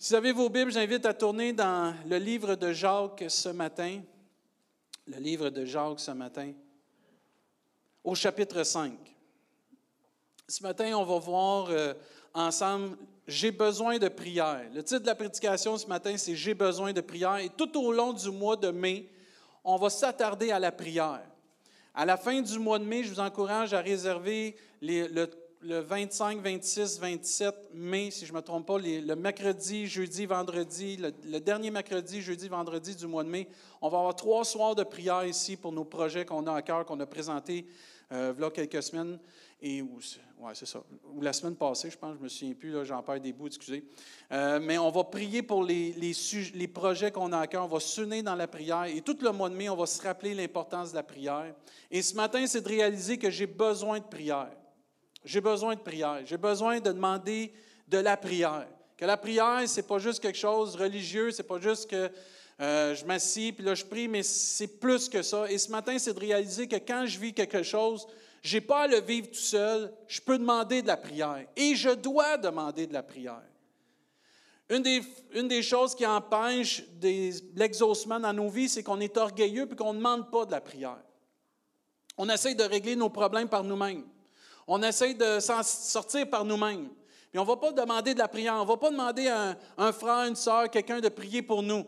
Si vous avez vos Bibles, j'invite à tourner dans le livre de Jacques ce matin. Le livre de Jacques ce matin, au chapitre 5. Ce matin, on va voir euh, ensemble J'ai besoin de prière. Le titre de la prédication ce matin, c'est J'ai besoin de prière. Et tout au long du mois de mai, on va s'attarder à la prière. À la fin du mois de mai, je vous encourage à réserver les, le le 25, 26, 27 mai, si je ne me trompe pas, le mercredi, jeudi, vendredi, le, dernier mercredi, jeudi, vendredi du mois de mai, on va avoir trois soirs de prière ici pour nos projets qu'on a à cœur, qu'on a présentés euh, quelques semaines. Et, ouais, c'est ça. Ou la semaine passée, je pense, je me souviens plus, j'en perds des bouts, excusez. Euh, mais on va prier pour les projets qu'on a à cœur. On va s'unir dans la prière. Et tout le mois de mai, on va se rappeler l'importance de la prière. Et ce matin, c'est de réaliser que j'ai besoin de prière. J'ai besoin de prière. J'ai besoin de demander de la prière. Que la prière, ce n'est pas juste quelque chose de religieux, ce n'est pas juste que euh, je m'assis, puis là je prie, mais c'est plus que ça. Et ce matin, c'est de réaliser que quand je vis quelque chose, je n'ai pas à le vivre tout seul, je peux demander de la prière. Et je dois demander de la prière. Une des, une des choses qui empêche l'exaucement dans nos vies, c'est qu'on est orgueilleux et qu'on ne demande pas de la prière. On essaye de régler nos problèmes par nous-mêmes. On essaye de s'en sortir par nous-mêmes. Mais on ne va pas demander de la prière. On ne va pas demander à un, frère, une soeur, quelqu'un de prier pour nous.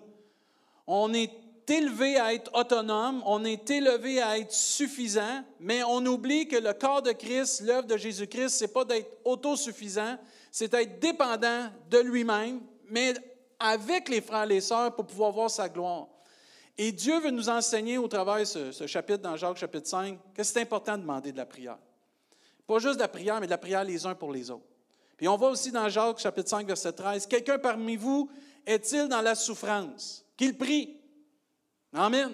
On est élevé à être autonome, on est élevé à être suffisant, mais on oublie que le corps de Christ, l'œuvre de Jésus-Christ, ce n'est pas d'être autosuffisant, c'est d'être dépendant de lui-même, mais avec les frères et les sœurs pour pouvoir voir sa gloire. Et Dieu veut nous enseigner au travers de ce, ce chapitre dans Jacques chapitre 5 que c'est important de demander de la prière. Pas juste de la prière, mais de la prière les uns pour les autres. Puis on voit aussi dans Jacques chapitre 5, verset 13, Quelqu'un parmi vous est-il dans la souffrance? Qu'il prie. Amen.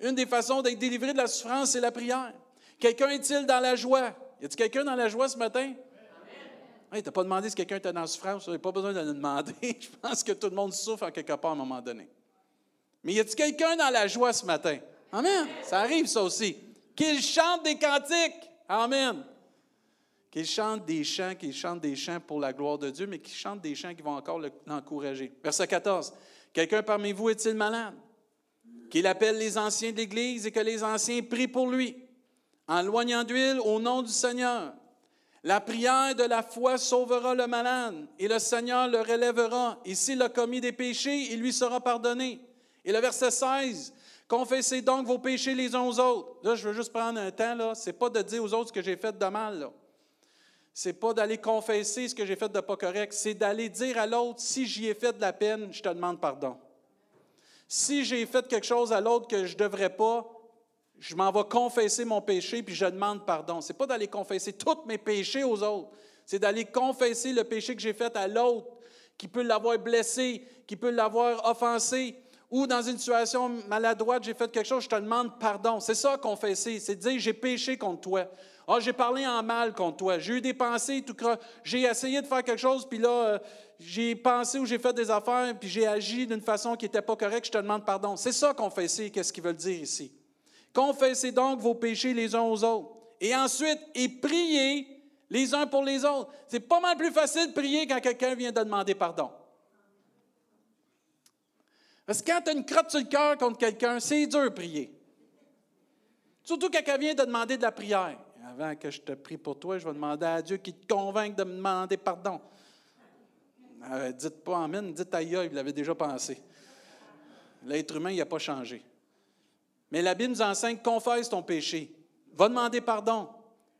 Une des façons d'être délivré de la souffrance, c'est la prière. Quelqu'un est-il dans la joie? Y a-t-il quelqu'un dans la joie ce matin? Hey, tu n'as pas demandé si quelqu'un était dans la souffrance, tu n'as pas besoin de le demander. Je pense que tout le monde souffre en quelque part à un moment donné. Mais y a-t-il quelqu'un dans la joie ce matin? Amen. Ça arrive, ça aussi. Qu'il chante des cantiques. Amen. Qu'il chante des chants, qu'il chante des chants pour la gloire de Dieu, mais qu'il chante des chants qui vont encore l'encourager. Verset 14. Quelqu'un parmi vous est-il malade? Qu'il appelle les anciens de l'Église et que les anciens prient pour lui, en loignant d'huile au nom du Seigneur. La prière de la foi sauvera le malade, et le Seigneur le relèvera. Et s'il a commis des péchés, il lui sera pardonné. Et le verset 16, Confessez donc vos péchés les uns aux autres. Là, je veux juste prendre un temps, là. C'est pas de dire aux autres ce que j'ai fait de mal, là. C'est pas d'aller confesser ce que j'ai fait de pas correct. C'est d'aller dire à l'autre, si j'y ai fait de la peine, je te demande pardon. Si j'ai fait quelque chose à l'autre que je ne devrais pas, je m'en vais confesser mon péché puis je demande pardon. C'est pas d'aller confesser tous mes péchés aux autres. C'est d'aller confesser le péché que j'ai fait à l'autre, qui peut l'avoir blessé, qui peut l'avoir offensé, ou dans une situation maladroite, j'ai fait quelque chose, je te demande pardon. C'est ça confesser, c'est dire j'ai péché contre toi. Ah, j'ai parlé en mal contre toi. J'ai eu des pensées, tout j'ai essayé de faire quelque chose, puis là, euh, j'ai pensé ou j'ai fait des affaires, puis j'ai agi d'une façon qui n'était pas correcte, je te demande pardon. C'est ça confesser, qu'est-ce qu'ils veulent dire ici? Confessez donc vos péchés les uns aux autres. Et ensuite, et priez les uns pour les autres. C'est pas mal plus facile de prier quand quelqu'un vient de demander pardon. Parce que quand tu as une crotte sur le cœur contre quelqu'un, c'est dur de prier. Surtout quand quelqu'un vient te demander de la prière. Avant que je te prie pour toi, je vais demander à Dieu qui te convainque de me demander pardon. Euh, dites pas Amen, dites aïe, il l'avait déjà pensé. L'être humain, il n'a pas changé. Mais la Bible nous enseigne confesse ton péché. Va demander pardon.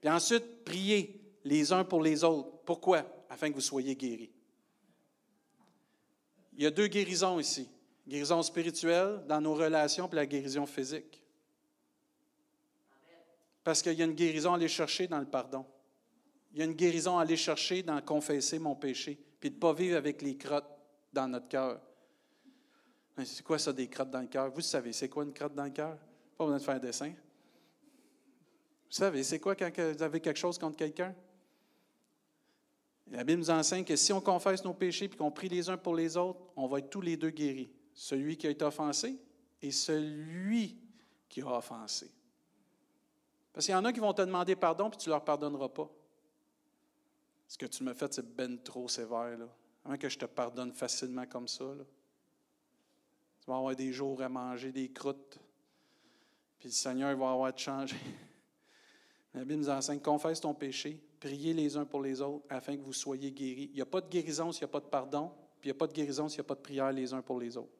Puis ensuite, priez les uns pour les autres. Pourquoi? Afin que vous soyez guéris. Il y a deux guérisons ici. Guérison spirituelle dans nos relations, puis la guérison physique. Parce qu'il y a une guérison à aller chercher dans le pardon. Il y a une guérison à aller chercher dans confesser mon péché, puis de ne pas vivre avec les crottes dans notre cœur. C'est quoi ça, des crottes dans le cœur? Vous savez, c'est quoi une crotte dans le cœur? Pas besoin de faire un dessin. Vous savez, c'est quoi quand vous avez quelque chose contre quelqu'un? La Bible nous enseigne que si on confesse nos péchés et qu'on prie les uns pour les autres, on va être tous les deux guéris celui qui a été offensé et celui qui a offensé. Parce qu'il y en a qui vont te demander pardon, puis tu ne leur pardonneras pas. Ce que tu me fais, c'est ben trop sévère. Comment que je te pardonne facilement comme ça? Tu vas avoir des jours à manger des croûtes. Puis le Seigneur va avoir de changer. La Bible nous enseigne, confesse ton péché, priez les uns pour les autres afin que vous soyez guéris. Il n'y a pas de guérison s'il n'y a pas de pardon, puis il n'y a pas de guérison s'il n'y a pas de prière les uns pour les autres.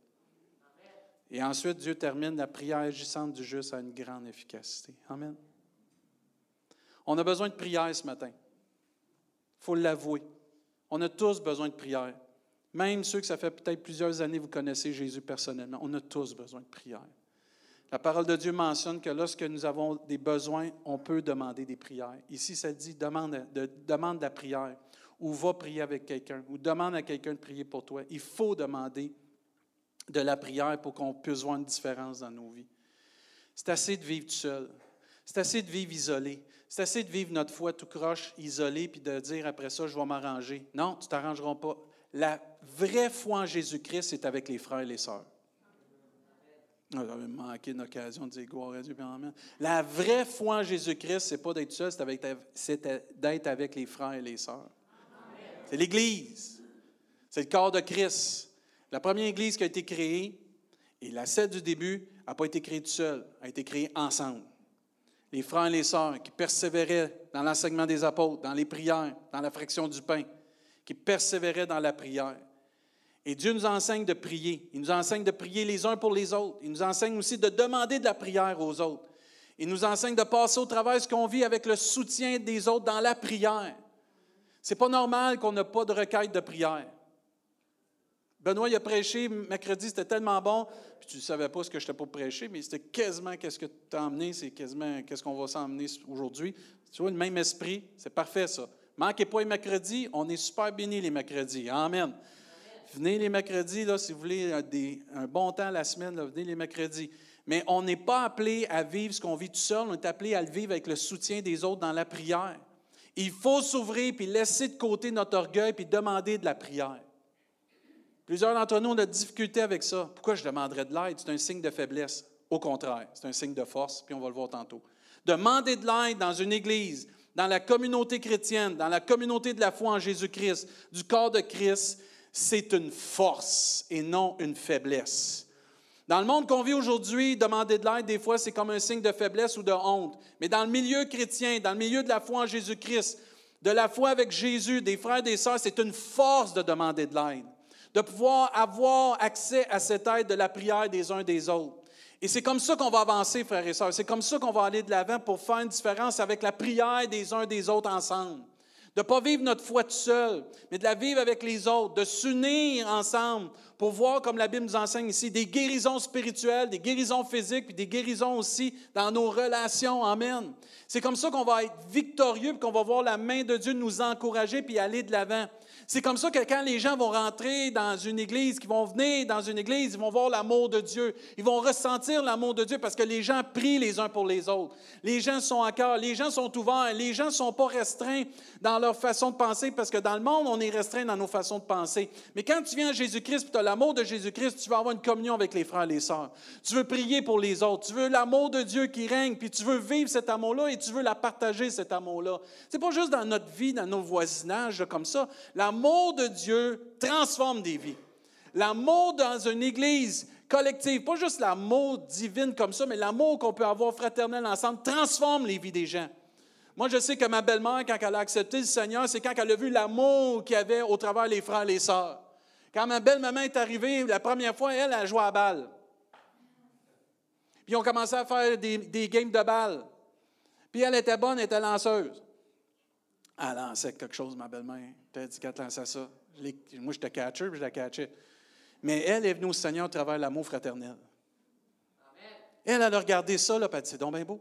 Et ensuite, Dieu termine la prière agissante du juste à une grande efficacité. Amen. On a besoin de prière ce matin. Il faut l'avouer. On a tous besoin de prière. Même ceux que ça fait peut-être plusieurs années vous connaissez Jésus personnellement, on a tous besoin de prière. La parole de Dieu mentionne que lorsque nous avons des besoins, on peut demander des prières. Ici, ça dit demande, de, demande la prière, ou va prier avec quelqu'un, ou demande à quelqu'un de prier pour toi. Il faut demander de la prière pour qu'on puisse voir une différence dans nos vies. C'est assez de vivre tout seul. C'est assez de vivre isolé. C'est assez de vivre notre foi tout croche, isolé, puis de dire après ça, je vais m'arranger. Non, tu ne t'arrangeras pas. La vraie foi en Jésus-Christ, c'est avec les frères et les sœurs. Ah, j'avais manqué une occasion de dire gloire à Dieu. La vraie foi en Jésus-Christ, ce n'est pas d'être seul, c'est d'être avec les frères et les sœurs. C'est l'Église. C'est le corps de Christ. La première Église qui a été créée, et la celle du début, n'a pas été créée toute seule, a été créée ensemble. Les frères et les sœurs qui persévéraient dans l'enseignement des apôtres, dans les prières, dans la fraction du pain, qui persévéraient dans la prière. Et Dieu nous enseigne de prier. Il nous enseigne de prier les uns pour les autres. Il nous enseigne aussi de demander de la prière aux autres. Il nous enseigne de passer au travers ce qu'on vit avec le soutien des autres dans la prière. C'est pas normal qu'on n'ait pas de requête de prière. Benoît, il a prêché mercredi, c'était tellement bon, puis tu ne savais pas ce que j'étais pour prêcher, mais c'était quasiment qu'est-ce que tu as emmené, c'est quasiment qu'est-ce qu'on va s'emmener aujourd'hui. Tu vois, le même esprit, c'est parfait ça. Manquez pas les mercredis, on est super bénis les mercredis. Amen. Venez les mercredis, là, si vous voulez un, bon temps la semaine, venez les mercredis. Mais on n'est pas appelé à vivre ce qu'on vit tout seul, on est appelé à le vivre avec le soutien des autres dans la prière. Il faut s'ouvrir puis laisser de côté notre orgueil puis demander de la prière. Plusieurs d'entre nous ont de la difficulté avec ça. Pourquoi je demanderais de l'aide? C'est un signe de faiblesse. Au contraire, c'est un signe de force, puis on va le voir tantôt. Demander de l'aide dans une église, dans la communauté chrétienne, dans la communauté de la foi en Jésus-Christ, du corps de Christ, c'est une force et non une faiblesse. Dans le monde qu'on vit aujourd'hui, demander de l'aide, des fois, c'est comme un signe de faiblesse ou de honte. Mais dans le milieu chrétien, dans le milieu de la foi en Jésus-Christ, de la foi avec Jésus, des frères et des sœurs, c'est une force de demander de l'aide de pouvoir avoir accès à cette aide de la prière des uns des autres. Et c'est comme ça qu'on va avancer, frères et sœurs. C'est comme ça qu'on va aller de l'avant pour faire une différence avec la prière des uns des autres ensemble. De ne pas vivre notre foi tout seul, mais de la vivre avec les autres, de s'unir ensemble pour voir, comme la Bible nous enseigne ici, des guérisons spirituelles, des guérisons physiques, puis des guérisons aussi dans nos relations. Amen. C'est comme ça qu'on va être victorieux, puis qu'on va voir la main de Dieu nous encourager, puis aller de l'avant. C'est comme ça que quand les gens vont rentrer dans une église, qui vont venir dans une église, ils vont voir l'amour de Dieu. Ils vont ressentir l'amour de Dieu parce que les gens prient les uns pour les autres. Les gens sont à cœur, les gens sont ouverts, les gens ne sont pas restreints dans leur façon de penser parce que dans le monde, on est restreint dans nos façons de penser. Mais quand tu viens à Jésus-Christ tu as l'amour de Jésus-Christ, tu vas avoir une communion avec les frères et les sœurs. Tu veux prier pour les autres. Tu veux l'amour de Dieu qui règne, puis tu veux vivre cet amour-là et tu veux la partager, cet amour-là. C'est pas juste dans notre vie, dans nos voisinages, comme ça. L'amour de Dieu transforme des vies. L'amour dans une église collective, pas juste l'amour divin comme ça, mais l'amour qu'on peut avoir fraternel ensemble, transforme les vies des gens. Moi, je sais que ma belle-mère, quand elle a accepté le Seigneur, c'est quand elle a vu l'amour qu'il y avait au travers les frères et les sœurs. Quand ma belle-maman est arrivée, la première fois, elle, a joué à balle. Puis on commençait à faire des, des games de balle. Puis elle était bonne, elle était lanceuse. Elle lançait quelque chose, ma belle-mère. Elle dit qu'elle lançait ça. Moi, j'étais catcher, puis je la catchais. Mais elle est venue au Seigneur à travers l'amour fraternel. Elle, elle a regardé ça, là, puis elle dit, c'est donc bien beau.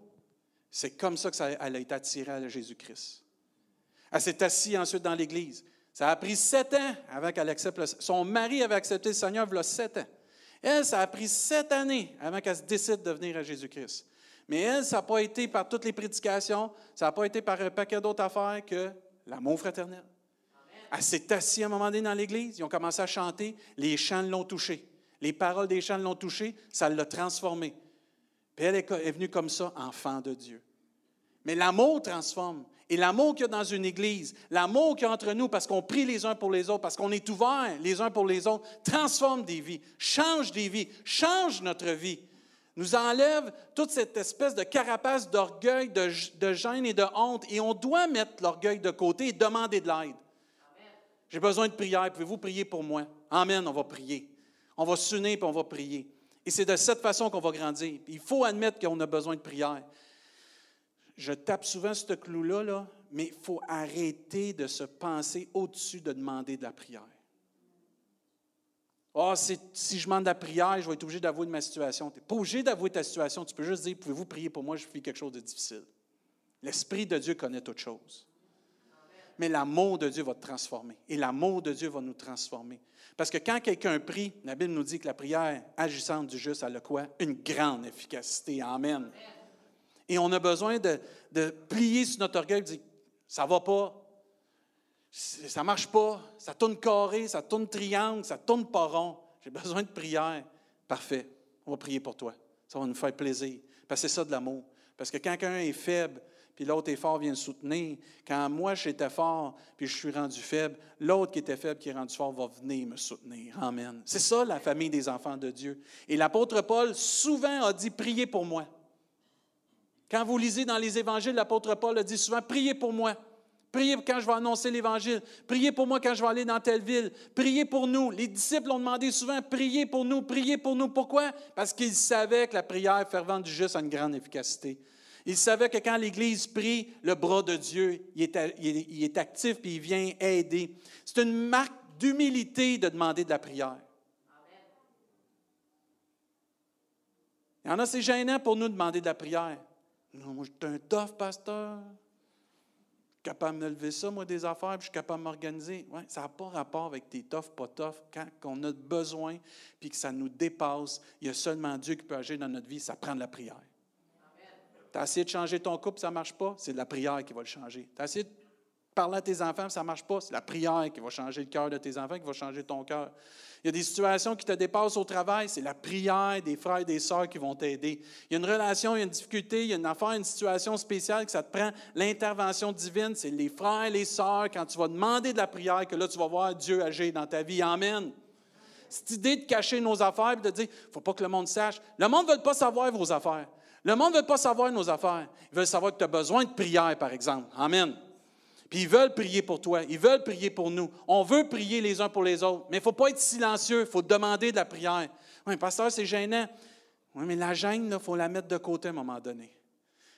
C'est comme ça qu'elle a été attirée à Jésus-Christ. Elle s'est assise ensuite dans l'Église. Ça a pris sept ans avant qu'elle accepte le Son mari avait accepté le Seigneur il y a sept ans. Elle, ça a pris sept années avant qu'elle se décide de venir à Jésus-Christ. Mais elle, ça n'a pas été par toutes les prédications, ça n'a pas été par un paquet d'autres affaires que l'amour fraternel. Elle s'est assise à un moment donné dans l'Église, ils ont commencé à chanter, les chants l'ont touché. Les paroles des chants l'ont touché, ça l'a transformé. Puis elle est venue comme ça, enfant de Dieu. Mais l'amour transforme. Et l'amour qu'il y a dans une église, l'amour qu'il y a entre nous parce qu'on prie les uns pour les autres, parce qu'on est ouverts les uns pour les autres, transforme des vies, change des vies, change notre vie. Nous enlève toute cette espèce de carapace d'orgueil, de, gêne et de honte. Et on doit mettre l'orgueil de côté et demander de l'aide. J'ai besoin de prière. Pouvez-vous prier pour moi? Amen, on va prier. On va s'unir et on va prier. Et c'est de cette façon qu'on va grandir. Il faut admettre qu'on a besoin de prière. Je tape souvent ce clou-là, là, mais il faut arrêter de se penser au-dessus de demander de la prière. oh, si je demande de la prière, je vais être obligé d'avouer ma situation. Tu n'es pas obligé d'avouer ta situation. Tu peux juste dire Pouvez-vous prier pour moi Je fais quelque chose de difficile. L'Esprit de Dieu connaît toutes choses mais l'amour de Dieu va te transformer. Et l'amour de Dieu va nous transformer. Parce que quand quelqu'un prie, la Bible nous dit que la prière agissante du juste, a le quoi? Une grande efficacité. Amen. Et on a besoin de, plier sur notre orgueil et dire, ça ne va pas, ça ne marche pas, ça tourne carré, ça tourne triangle, ça tourne pas rond. J'ai besoin de prière. Parfait. On va prier pour toi. Ça va nous faire plaisir. Parce que c'est ça de l'amour. Parce que quand quelqu'un est faible, puis l'autre est fort vient soutenir. Quand moi j'étais fort, puis je suis rendu faible, l'autre qui était faible, qui est rendu fort, va venir me soutenir. Amen. C'est ça la famille des enfants de Dieu. Et l'apôtre Paul souvent a dit priez pour moi. Quand vous lisez dans les évangiles, l'apôtre Paul a dit souvent priez pour moi. Priez quand je vais annoncer l'Évangile. Priez pour moi quand je vais aller dans telle ville. Priez pour nous. Les disciples ont demandé souvent, priez pour nous, priez pour nous. Pourquoi? Parce qu'ils savaient que la prière fervente du juste a une grande efficacité. Il savait que quand l'Église prie, le bras de Dieu, il est, actif et il vient aider. C'est une marque d'humilité de demander de la prière. Il y en a, c'est gênant pour nous de demander de la prière. Non, moi, je suis un tough pasteur. Je suis capable de me lever ça, moi, des affaires, puis je suis capable de m'organiser. Ouais, ça n'a pas rapport avec tes tough, pas tough. Quand on a besoin, puis que ça nous dépasse, il y a seulement Dieu qui peut agir dans notre vie, ça prend de la prière. Tu as essayé de changer ton couple, ça ne marche pas, c'est la prière qui va le changer. Tu as essayé de parler à tes enfants, ça ne marche pas, c'est la prière qui va changer le cœur de tes enfants, qui va changer ton cœur. Il y a des situations qui te dépassent au travail, c'est la prière des frères et des sœurs qui vont t'aider. Il y a une relation, il y a une difficulté, il y a une affaire, une situation spéciale que ça te prend l'intervention divine. C'est les frères et les sœurs, quand tu vas demander de la prière, que là, tu vas voir Dieu agir dans ta vie. Amen. Cette idée de cacher nos affaires et de dire, il ne faut pas que le monde sache. Le monde ne veut pas savoir vos affaires. Le monde ne veut pas savoir nos affaires. Ils veulent savoir que tu as besoin de prière, par exemple. Amen. Puis ils veulent prier pour toi. Ils veulent prier pour nous. On veut prier les uns pour les autres. Mais il ne faut pas être silencieux. Il faut demander de la prière. Oui, pasteur, c'est gênant. Oui, mais la gêne, il faut la mettre de côté à un moment donné.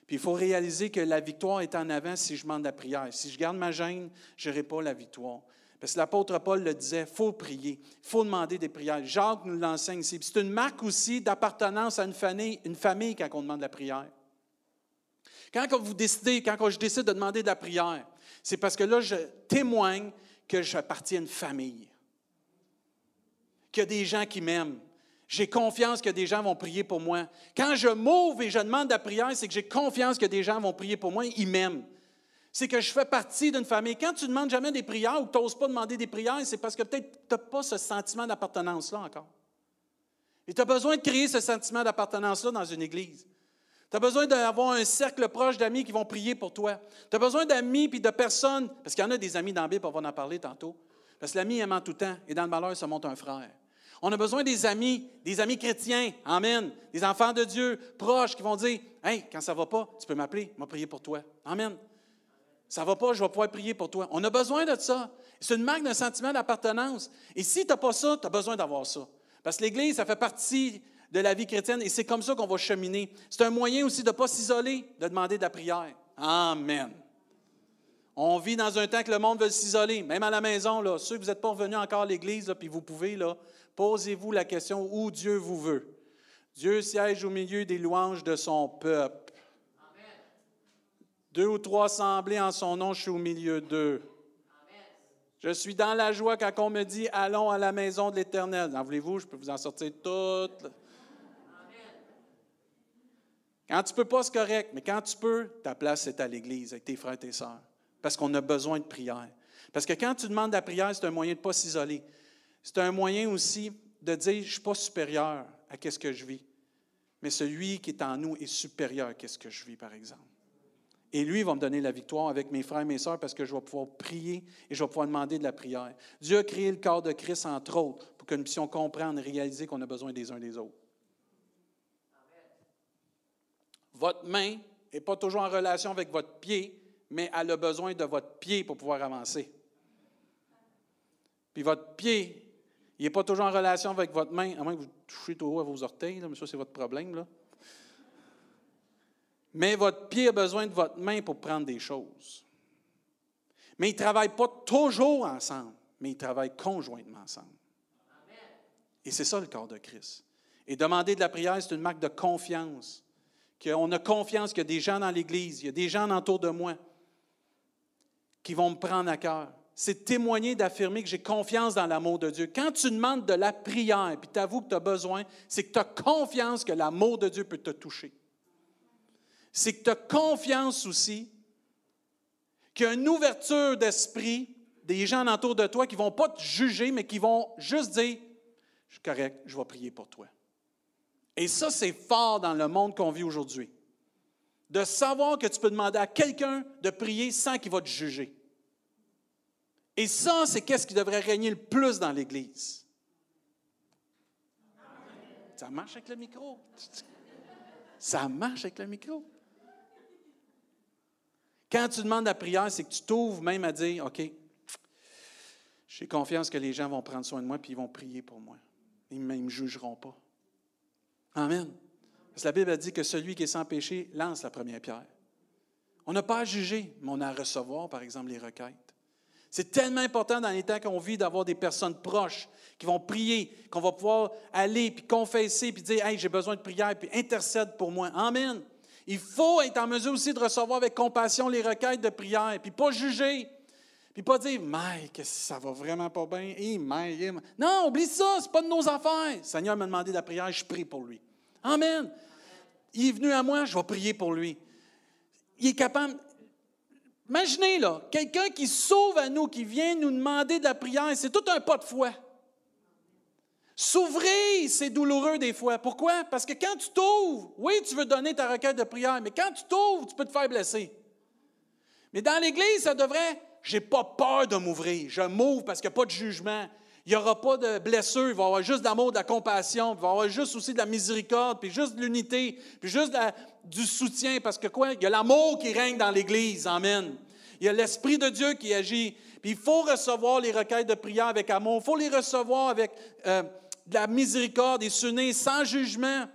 Puis il faut réaliser que la victoire est en avant si je demande la prière. Si je garde ma gêne, je n'aurai pas la victoire. Parce que l'apôtre Paul le disait, il faut prier, il faut demander des prières. Jacques nous l'enseigne ici. C'est une marque aussi d'appartenance à une famille, une famille quand on demande la prière. Quand vous décidez, quand je décide de demander de la prière, c'est parce que là, je témoigne que j'appartiens à une famille, qu'il y a des gens qui m'aiment. J'ai confiance que des gens vont prier pour moi. Quand je m'ouvre et je demande de la prière, c'est que j'ai confiance que des gens vont prier pour moi. Ils m'aiment c'est que je fais partie d'une famille. Quand tu ne demandes jamais des prières ou que tu n'oses pas demander des prières, c'est parce que peut-être tu n'as pas ce sentiment d'appartenance-là encore. Et tu as besoin de créer ce sentiment d'appartenance-là dans une église. Tu as besoin d'avoir un cercle proche d'amis qui vont prier pour toi. Tu as besoin d'amis puis de personnes, parce qu'il y en a des amis dans la Bible, on va en parler tantôt. Parce que l'ami aime en tout temps, et dans le malheur, ça monte un frère. On a besoin des amis, des amis chrétiens, Amen, des enfants de Dieu, proches, qui vont dire Hey, quand ça ne va pas, tu peux m'appeler, je vais prier pour toi. Amen. Ça ne va pas, je vais pouvoir prier pour toi. On a besoin de ça. C'est une marque d'un sentiment d'appartenance. Et si tu n'as pas ça, tu as besoin d'avoir ça. Parce que l'Église, ça fait partie de la vie chrétienne et c'est comme ça qu'on va cheminer. C'est un moyen aussi de ne pas s'isoler, de demander de la prière. Amen. On vit dans un temps que le monde veut s'isoler, même à la maison. Là, ceux que vous n'êtes pas revenus encore à l'Église, puis vous pouvez, là, posez-vous la question où Dieu vous veut. Dieu siège au milieu des louanges de son peuple. Deux ou trois assemblés en son nom, je suis au milieu d'eux. Je suis dans la joie quand on me dit allons à la maison de l'Éternel. En voulez-vous, je peux vous en sortir toutes. Quand tu peux pas, c'est correct, mais quand tu peux, ta place est à l'Église avec tes frères et tes sœurs. Parce qu'on a besoin de prière. Parce que quand tu demandes la prière, c'est un moyen de ne pas s'isoler. C'est un moyen aussi de dire je ne suis pas supérieur à ce que je vis. Mais celui qui est en nous est supérieur à ce que je vis, par exemple. Et lui va me donner la victoire avec mes frères et mes sœurs parce que je vais pouvoir prier et je vais pouvoir demander de la prière. Dieu a créé le corps de Christ, entre autres, pour que nous puissions comprendre et réaliser qu'on a besoin des uns des autres. Votre main n'est pas toujours en relation avec votre pied, mais elle a besoin de votre pied pour pouvoir avancer. Puis votre pied, il n'est pas toujours en relation avec votre main, à moins que vous touchez trop haut à vos orteils, mais ça, c'est votre problème. Mais votre pied a besoin de votre main pour prendre des choses. Mais ils ne travaillent pas toujours ensemble, mais ils travaillent conjointement ensemble. Et c'est ça le corps de Christ. Et demander de la prière, c'est une marque de confiance. Qu'on a confiance qu'il y a des gens dans l'Église, il y a des gens autour de moi qui vont me prendre à cœur. C'est témoigner, d'affirmer que j'ai confiance dans l'amour de Dieu. Quand tu demandes de la prière, puis tu avoues que tu as besoin, c'est que tu as confiance que l'amour de Dieu peut te toucher. C'est que tu as confiance aussi qu'il y a une ouverture d'esprit des gens autour de toi qui ne vont pas te juger, mais qui vont juste dire, je suis correct, je vais prier pour toi. Et ça, c'est fort dans le monde qu'on vit aujourd'hui. De savoir que tu peux demander à quelqu'un de prier sans qu'il va te juger. Et ça, c'est qu'est-ce qui devrait régner le plus dans l'Église. Ça marche avec le micro. Ça marche avec le micro. Quand tu demandes la prière, c'est que tu t'ouvres même à dire, OK, j'ai confiance que les gens vont prendre soin de moi puis ils vont prier pour moi. Ils ne me jugeront pas. Amen. Parce que la Bible a dit que celui qui est sans péché lance la première pierre. On n'a pas à juger, mais on a à recevoir, par exemple, les requêtes. C'est tellement important dans les temps qu'on vit d'avoir des personnes proches qui vont prier, qu'on va pouvoir aller puis confesser puis dire Hey, j'ai besoin de prière puis intercède pour moi. Amen. Il faut être en mesure aussi de recevoir avec compassion les requêtes de prière puis pas juger. Puis pas dire, Mike, ça va vraiment pas bien? Non, oublie ça, c'est pas de nos affaires. Le Seigneur m'a demandé de la prière, je prie pour lui. Amen. Il est venu à moi, je vais prier pour lui. Il est capable. Imaginez, là, quelqu'un qui sauve à nous, qui vient nous demander de la prière, c'est tout un pas de foi. S'ouvrir, c'est douloureux des fois. Pourquoi? Parce que quand tu t'ouvres, oui, tu veux donner ta requête de prière, mais quand tu t'ouvres, tu peux te faire blesser. Mais dans l'Église, ça devrait, j'ai pas peur de m'ouvrir. Je m'ouvre parce qu'il n'y a pas de jugement. Il n'y aura pas de blessure. Il va y avoir juste d'amour, de la compassion. Il va y avoir juste aussi de la miséricorde, puis juste de l'unité, puis juste du soutien. Parce que quoi? Il y a l'amour qui règne dans l'Église. Amen. Il y a l'Esprit de Dieu qui agit. Puis il faut recevoir les requêtes de prière avec amour. Il faut les recevoir avec euh, de la miséricorde et s'unir sans jugement.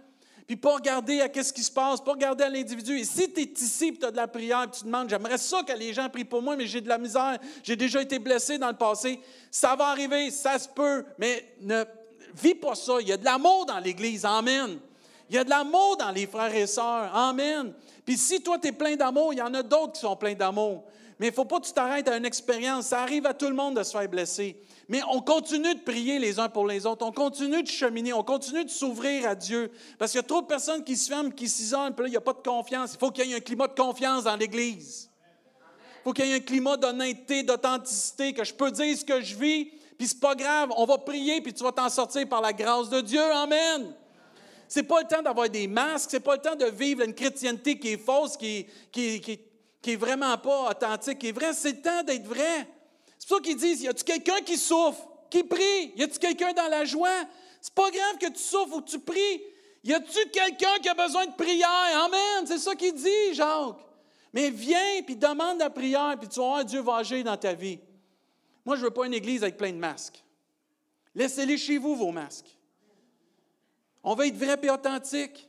Puis pas regarder à qu'est-ce qui se passe, pas regarder à l'individu. Et si tu es ici tu as de la prière, tu te demandes, j'aimerais ça que les gens prient pour moi, mais j'ai de la misère, j'ai déjà été blessé dans le passé, ça va arriver, ça se peut, mais ne vis pas ça. Il y a de l'amour dans l'Église, Amen. Il y a de l'amour dans les frères et sœurs, Amen. Puis si toi, tu es plein d'amour, il y en a d'autres qui sont pleins d'amour. Mais il ne faut pas que tu t'arrêtes à une expérience. Ça arrive à tout le monde de se faire blesser. Mais on continue de prier les uns pour les autres. On continue de cheminer. On continue de s'ouvrir à Dieu. Parce qu'il y a trop de personnes qui se ferment, qui s'isolent, puis là, il n'y a pas de confiance. Il faut qu'il y ait un climat de confiance dans l'Église. Il faut qu'il y ait un climat d'honnêteté, d'authenticité, que je peux dire ce que je vis, puis c'est pas grave. On va prier, puis tu vas t'en sortir par la grâce de Dieu. Amen. C'est pas le temps d'avoir des masques, c'est pas le temps de vivre une chrétienté qui est fausse, qui, qui, qui, qui est vraiment pas authentique, qui est vrai. C'est le temps d'être vrai. C'est pour ça qu'ils disent, y a-tu quelqu'un qui souffre, qui prie? Y a-tu quelqu'un dans la joie? C'est pas grave que tu souffres ou que tu pries. Y a-tu quelqu'un qui a besoin de prière? Amen. C'est ça qu'il dit, Jacques. Mais viens, puis demande la prière, puis tu vas voir, Dieu va agir dans ta vie. Moi, je veux pas une église avec plein de masques. Laissez-les chez vous, vos masques. On va être vrai et authentique.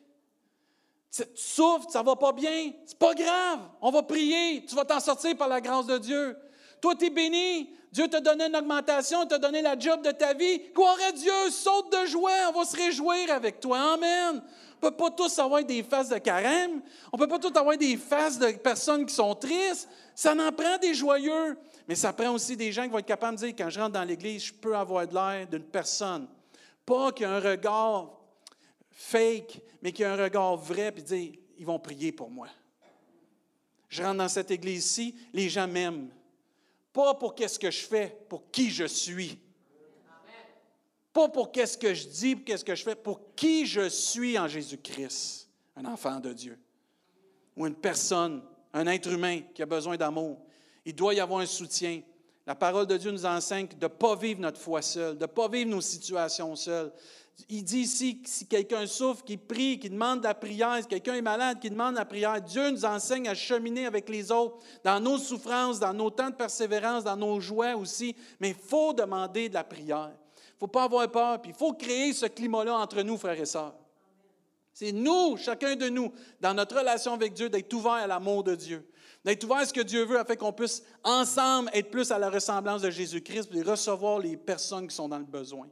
Tu souffres, ça va pas bien. C'est pas grave. On va prier. Tu vas t'en sortir par la grâce de Dieu. Toi, tu es béni. Dieu t'a donné une augmentation, t'a donné la job de ta vie. Gloire à Dieu, saute de joie, on va se réjouir avec toi. Amen. On ne peut pas tous avoir des faces de carême. On ne peut pas tous avoir des faces de personnes qui sont tristes. Ça en prend des joyeux. Mais ça prend aussi des gens qui vont être capables de dire, quand je rentre dans l'Église, je peux avoir de l'air d'une personne. Pas qu'il y un regard fake, mais qu'il y ait un regard vrai, puis dire, ils vont prier pour moi. Je rentre dans cette église-ci, les gens m'aiment. Pas pour qu'est-ce que je fais, pour qui je suis. Pas pour qu'est-ce que je dis, pour qu'est-ce que je fais, pour qui je suis en Jésus-Christ, un enfant de Dieu. Ou une personne, un être humain qui a besoin d'amour. Il doit y avoir un soutien. La parole de Dieu nous enseigne de ne pas vivre notre foi seul, de ne pas vivre nos situations seules. Il dit ici si quelqu'un souffre, qu'il prie, qu'il demande la prière, si quelqu'un est malade, qu'il demande la prière, Dieu nous enseigne à cheminer avec les autres dans nos souffrances, dans nos temps de persévérance, dans nos joies aussi. Mais il faut demander de la prière. Il ne faut pas avoir peur, puis il faut créer ce climat-là entre nous, frères et sœurs. C'est nous, chacun de nous, dans notre relation avec Dieu, d'être ouvert à l'amour de Dieu, d'être ouvert à ce que Dieu veut afin qu'on puisse ensemble être plus à la ressemblance de Jésus-Christ et recevoir les personnes qui sont dans le besoin.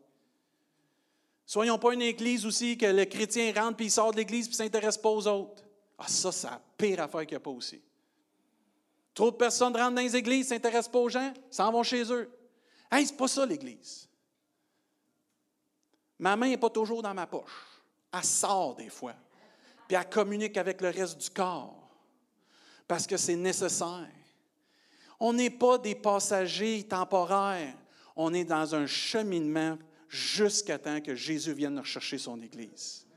Soyons pas une église aussi que le chrétien rentre puis il sort de l'église puis s'intéresse pas aux autres. Ah, ça, c'est la pire affaire qu'il n'y a pas aussi. Trop de personnes rentrent dans les églises, ne s'intéressent pas aux gens, s'en vont chez eux. Hey, c'est pas ça l'église. Ma main n'est pas toujours dans ma poche. Elle sort des fois. Puis elle communique avec le reste du corps. Parce que c'est nécessaire. On n'est pas des passagers temporaires. On est dans un cheminement jusqu'à temps que Jésus vienne rechercher son Église.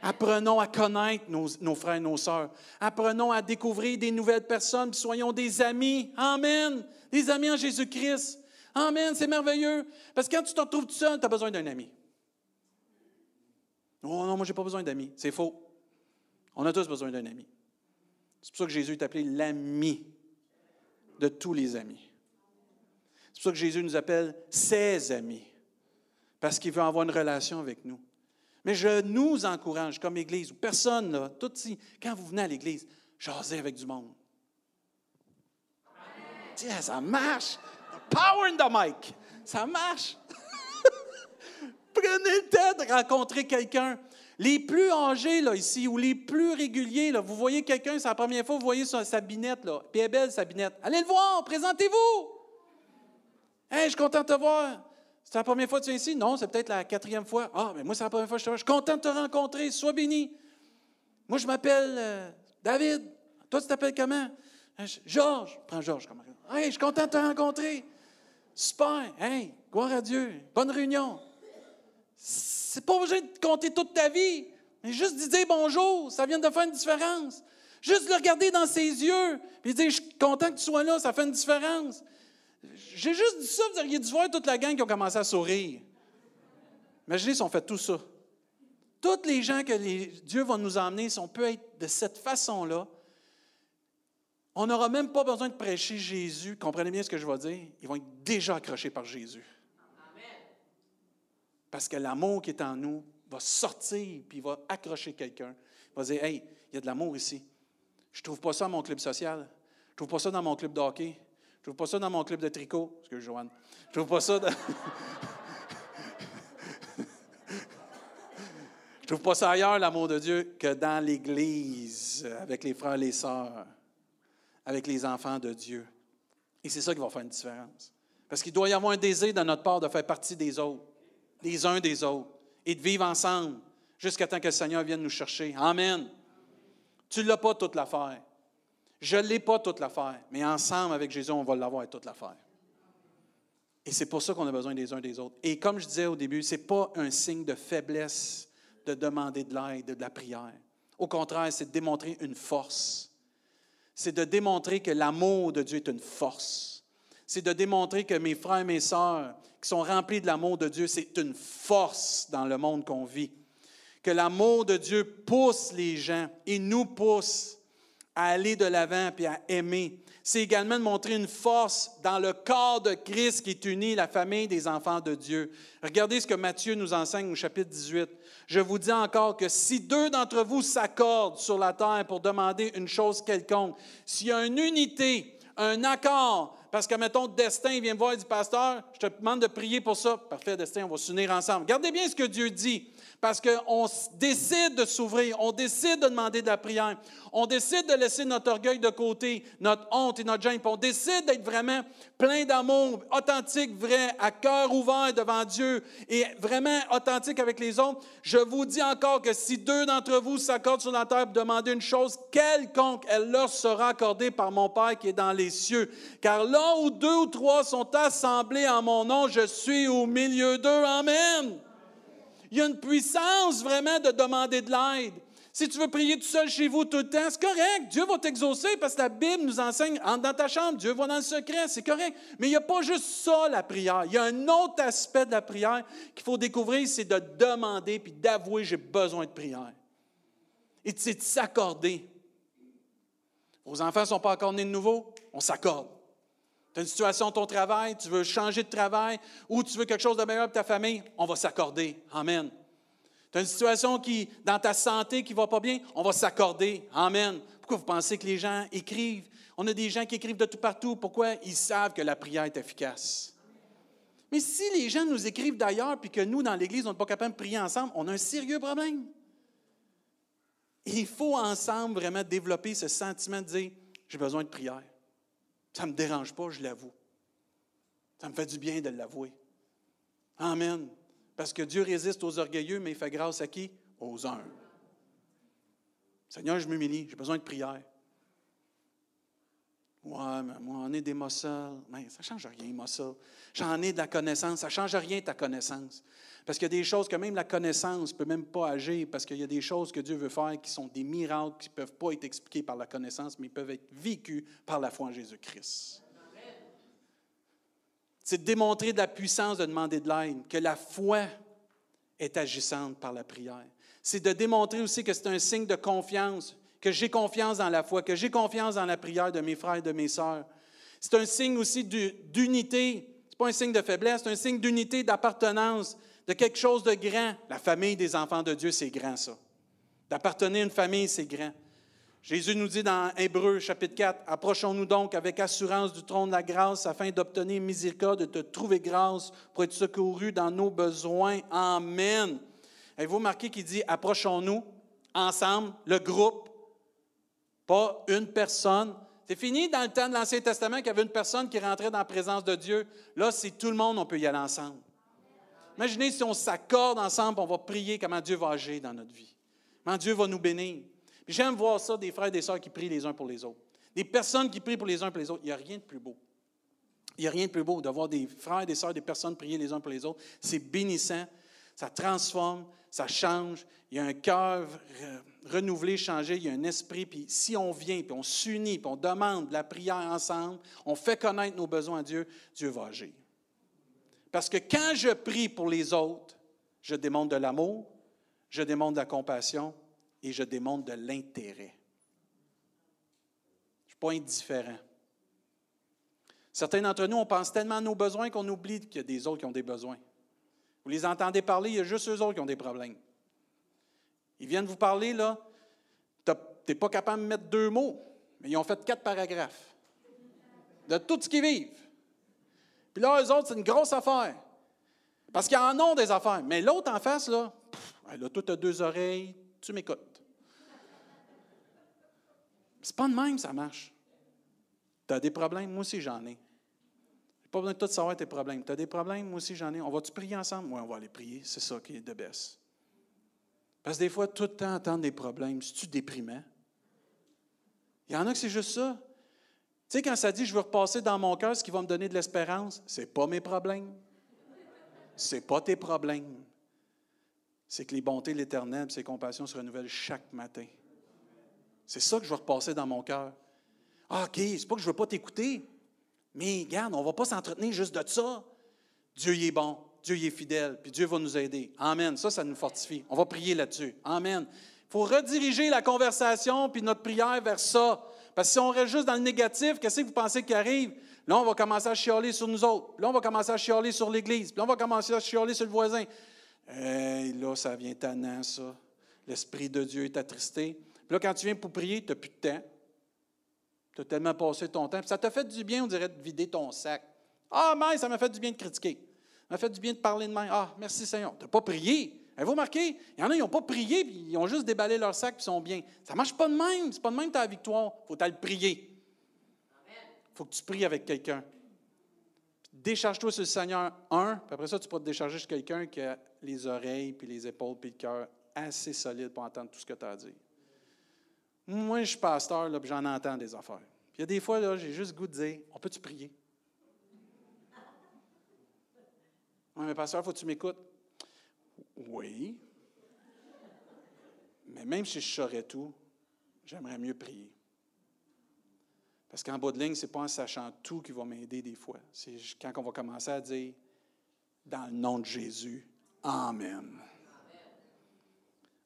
Apprenons à connaître nos, frères et nos sœurs. Apprenons à découvrir des nouvelles personnes, soyons des amis. Amen. Des amis en Jésus-Christ. Amen. C'est merveilleux. Parce que quand tu te retrouves tout seul, tu as besoin d'un ami. Oh non, moi, je n'ai pas besoin d'amis. C'est faux. On a tous besoin d'un ami. C'est pour ça que Jésus est appelé l'ami de tous les amis. C'est pour ça que Jésus nous appelle ses amis parce qu'il veut avoir une relation avec nous. Mais je nous encourage comme Église, ou personne, là, tout si, quand vous venez à l'Église, jasez avec du monde. Ça marche. Power in the mic. Ça marche. Prenez le temps de rencontrer quelqu'un. Les plus âgés, là, ici, ou les plus réguliers, là, vous voyez quelqu'un, c'est la première fois, vous voyez sa, binette, là, puis belle, sa binette. Allez le voir, présentez-vous. Hey, je suis content de te voir. C'est la première fois que tu es ici? Non, c'est peut-être la quatrième fois. Ah, mais moi, c'est la première fois que je te vois. Je suis content de te rencontrer. Sois béni. Moi, je m'appelle euh, David. Toi, tu t'appelles comment? Euh, Georges. Prends Georges comme Hey, je suis content de te rencontrer. Super. Hey, gloire à Dieu. Bonne réunion. C'est pas obligé de compter toute ta vie. Mais juste de dire bonjour, ça vient de faire une différence. Juste le regarder dans ses yeux, puis dire Je suis content que tu sois là, ça fait une différence. J'ai juste dit ça, vous auriez dû voir toute la gang qui ont commencé à sourire. Imaginez si on fait tout ça. Toutes les gens que Dieu va nous emmener, si on peut être de cette façon-là, on n'aura même pas besoin de prêcher Jésus. Comprenez bien ce que je vais dire? Ils vont être déjà accrochés par Jésus. Parce que l'amour qui est en nous va sortir puis va accrocher quelqu'un. Il va dire Hey, il y a de l'amour ici. Je ne trouve pas ça dans mon club social. Je ne trouve pas ça dans mon club de hockey. Je trouve pas ça dans mon club de tricot. Excuse, Joanne. Je trouve pas ça dans... Je trouve pas ça ailleurs, l'amour de Dieu, que dans l'Église, avec les frères et les sœurs, avec les enfants de Dieu. Et c'est ça qui va faire une différence. Parce qu'il doit y avoir un désir de notre part de faire partie des autres, des uns des autres, et de vivre ensemble jusqu'à temps que le Seigneur vienne nous chercher. Amen. Tu ne l'as pas toute l'affaire. Je ne l'ai pas toute l'affaire, mais ensemble avec Jésus, on va l'avoir toute l'affaire. Et c'est pour ça qu'on a besoin des uns des autres. Et comme je disais au début, ce n'est pas un signe de faiblesse de demander de l'aide, de la prière. Au contraire, c'est de démontrer une force. C'est de démontrer que l'amour de Dieu est une force. C'est de démontrer que mes frères et mes sœurs qui sont remplis de l'amour de Dieu, c'est une force dans le monde qu'on vit. Que l'amour de Dieu pousse les gens et nous pousse à aller de l'avant puis à aimer. C'est également de montrer une force dans le corps de Christ qui est uni, la famille des enfants de Dieu. Regardez ce que Matthieu nous enseigne au chapitre 18. Je vous dis encore que si deux d'entre vous s'accordent sur la terre pour demander une chose quelconque, s'il y a une unité, un accord, parce que, mettons, Destin vient me voir et dit, Pasteur, je te demande de prier pour ça. Parfait, Destin, on va s'unir ensemble. Regardez bien ce que Dieu dit parce qu'on décide de s'ouvrir, on décide de demander de la prière, on décide de laisser notre orgueil de côté, notre honte et notre gêne, on décide d'être vraiment plein d'amour, authentique, vrai, à cœur ouvert devant Dieu et vraiment authentique avec les autres. Je vous dis encore que si deux d'entre vous s'accordent sur la terre pour demander une chose quelconque, elle leur sera accordée par mon Père qui est dans les cieux. Car là où deux ou trois sont assemblés en mon nom, je suis au milieu d'eux. Amen. Il y a une puissance vraiment de demander de l'aide. Si tu veux prier tout seul chez vous tout le temps, c'est correct. Dieu va t'exaucer parce que la Bible nous enseigne, entre dans ta chambre, Dieu va dans le secret, c'est correct. Mais il n'y a pas juste ça, la prière. Il y a un autre aspect de la prière qu'il faut découvrir, c'est de demander puis d'avouer, j'ai besoin de prière. Et c'est de s'accorder. Vos enfants ne sont pas encore nés de nouveau, on s'accorde. Tu as une situation à ton travail, tu veux changer de travail ou tu veux quelque chose de meilleur pour ta famille, on va s'accorder. Amen. Tu as une situation qui, dans ta santé qui ne va pas bien, on va s'accorder. Amen. Pourquoi vous pensez que les gens écrivent? On a des gens qui écrivent de tout partout. Pourquoi? Ils savent que la prière est efficace. Mais si les gens nous écrivent d'ailleurs, puis que nous, dans l'Église, on n'est pas capable de prier ensemble, on a un sérieux problème. Il faut ensemble vraiment développer ce sentiment de dire, j'ai besoin de prière. Ça ne me dérange pas, je l'avoue. Ça me fait du bien de l'avouer. Amen. Parce que Dieu résiste aux orgueilleux, mais il fait grâce à qui? Aux humbles. Seigneur, je m'humilie, j'ai besoin de prière. Ouais, mais moi, on est des muscles. Ça ne change rien, muscle. J'en ai de la connaissance. Ça ne change rien, ta connaissance. Parce qu'il y a des choses que même la connaissance ne peut même pas agir, parce qu'il y a des choses que Dieu veut faire qui sont des miracles, qui ne peuvent pas être expliquées par la connaissance, mais peuvent être vécues par la foi en Jésus-Christ. C'est de démontrer de la puissance de demander de l'aide, que la foi est agissante par la prière. C'est de démontrer aussi que c'est un signe de confiance, que j'ai confiance dans la foi, que j'ai confiance dans la prière de mes frères et de mes sœurs. C'est un signe aussi d'unité. Ce n'est pas un signe de faiblesse, c'est un signe d'unité, d'appartenance, de quelque chose de grand. La famille des enfants de Dieu, c'est grand, ça. D'appartenir à une famille, c'est grand. Jésus nous dit dans Hébreu chapitre 4, Approchons-nous donc avec assurance du trône de la grâce afin d'obtenir miséricorde de trouver grâce pour être secourus dans nos besoins. Amen. Avez-vous remarqué qu'il dit Approchons-nous ensemble, le groupe, pas une personne. C'est fini dans le temps de l'Ancien Testament qu'il y avait une personne qui rentrait dans la présence de Dieu. Là, c'est tout le monde, on peut y aller ensemble. Imaginez si on s'accorde ensemble, on va prier comment Dieu va agir dans notre vie. Comment Dieu va nous bénir. J'aime voir ça, des frères et des sœurs qui prient les uns pour les autres. Des personnes qui prient pour les uns pour les autres. Il n'y a rien de plus beau. Il n'y a rien de plus beau de voir des frères et des sœurs, des personnes prier les uns pour les autres. C'est bénissant, ça transforme, ça change. Il y a un cœur renouvelé, changé, il y a un esprit. Puis si on vient, puis on s'unit, puis on demande la prière ensemble, on fait connaître nos besoins à Dieu, Dieu va agir. Parce que quand je prie pour les autres, je démontre de l'amour, je démontre de la compassion, et je démontre de l'intérêt. Je ne suis pas indifférent. Certains d'entre nous, on pense tellement à nos besoins qu'on oublie qu'il y a des autres qui ont des besoins. Vous les entendez parler, il y a juste eux autres qui ont des problèmes. Ils viennent vous parler, là, tu n'es pas capable de mettre deux mots, mais ils ont fait quatre paragraphes de tout ce qu'ils vivent. Puis là, eux autres, c'est une grosse affaire. Parce qu'ils en ont des affaires. Mais l'autre en face, là, elle a toutes deux oreilles, tu m'écoutes. C'est pas de même, ça marche. Tu as des problèmes, moi aussi j'en ai. pas besoin de tout savoir tes problèmes. Tu as des problèmes, moi aussi j'en ai. On va-tu prier ensemble? Oui, on va aller prier. C'est ça qui est de baisse. Parce que des fois, tout le temps entendre des problèmes, c'est-tu déprimant? Il y en a que c'est juste ça. Tu sais, quand ça dit je veux repasser dans mon cœur ce qui va me donner de l'espérance, c'est pas mes problèmes. C'est pas tes problèmes. C'est que les bontés de l'Éternel et ses compassions se renouvellent chaque matin. C'est ça que je vais repasser dans mon cœur. Ah, OK, c'est pas que je ne veux pas t'écouter, mais regarde, on ne va pas s'entretenir juste de ça. Dieu y est bon, Dieu y est fidèle, puis Dieu va nous aider. Amen. Ça, ça nous fortifie. On va prier là-dessus. Amen. Il faut rediriger la conversation puis notre prière vers ça. Parce que si on reste juste dans le négatif, qu'est-ce que vous pensez qui arrive? Là, on va commencer à chialer sur nous autres. Là, on va commencer à chialer sur l'Église. Puis là, on va commencer à chialer sur le voisin. Là, ça vient tannant, ça. L'Esprit de Dieu est attristé là, quand tu viens pour prier, tu n'as plus de temps. Tu as tellement passé ton temps. ça t'a fait du bien, on dirait, de vider ton sac. Ah, mais ça m'a fait du bien de critiquer. Ça m'a fait du bien de parler de main. Ah, merci Seigneur. Tu n'as pas prié? Avez-vous remarqué? Il y en a, ils n'ont pas prié, puis ils ont juste déballé leur sac, puis ils sont bien. Ça ne marche pas de même. C'est pas de même ta victoire. Il faut aller prier. Il faut que tu pries avec quelqu'un. Décharge-toi sur le Seigneur, un, puis après ça, tu peux te décharger sur quelqu'un qui a les oreilles, puis les épaules, puis le cœur assez solides pour entendre tout ce que tu as à dire. Moi, je suis pasteur, là, puis j'en entends des affaires. Puis il y a des fois, là, j'ai juste le goût de dire On peut-tu prier? Oui, mais pasteur, faut que tu m'écoutes. Oui. Mais même si je saurais tout, j'aimerais mieux prier. Parce qu'en bout de ligne, ce n'est pas en sachant tout qui va m'aider des fois. C'est quand on va commencer à dire, dans le nom de Jésus, Amen.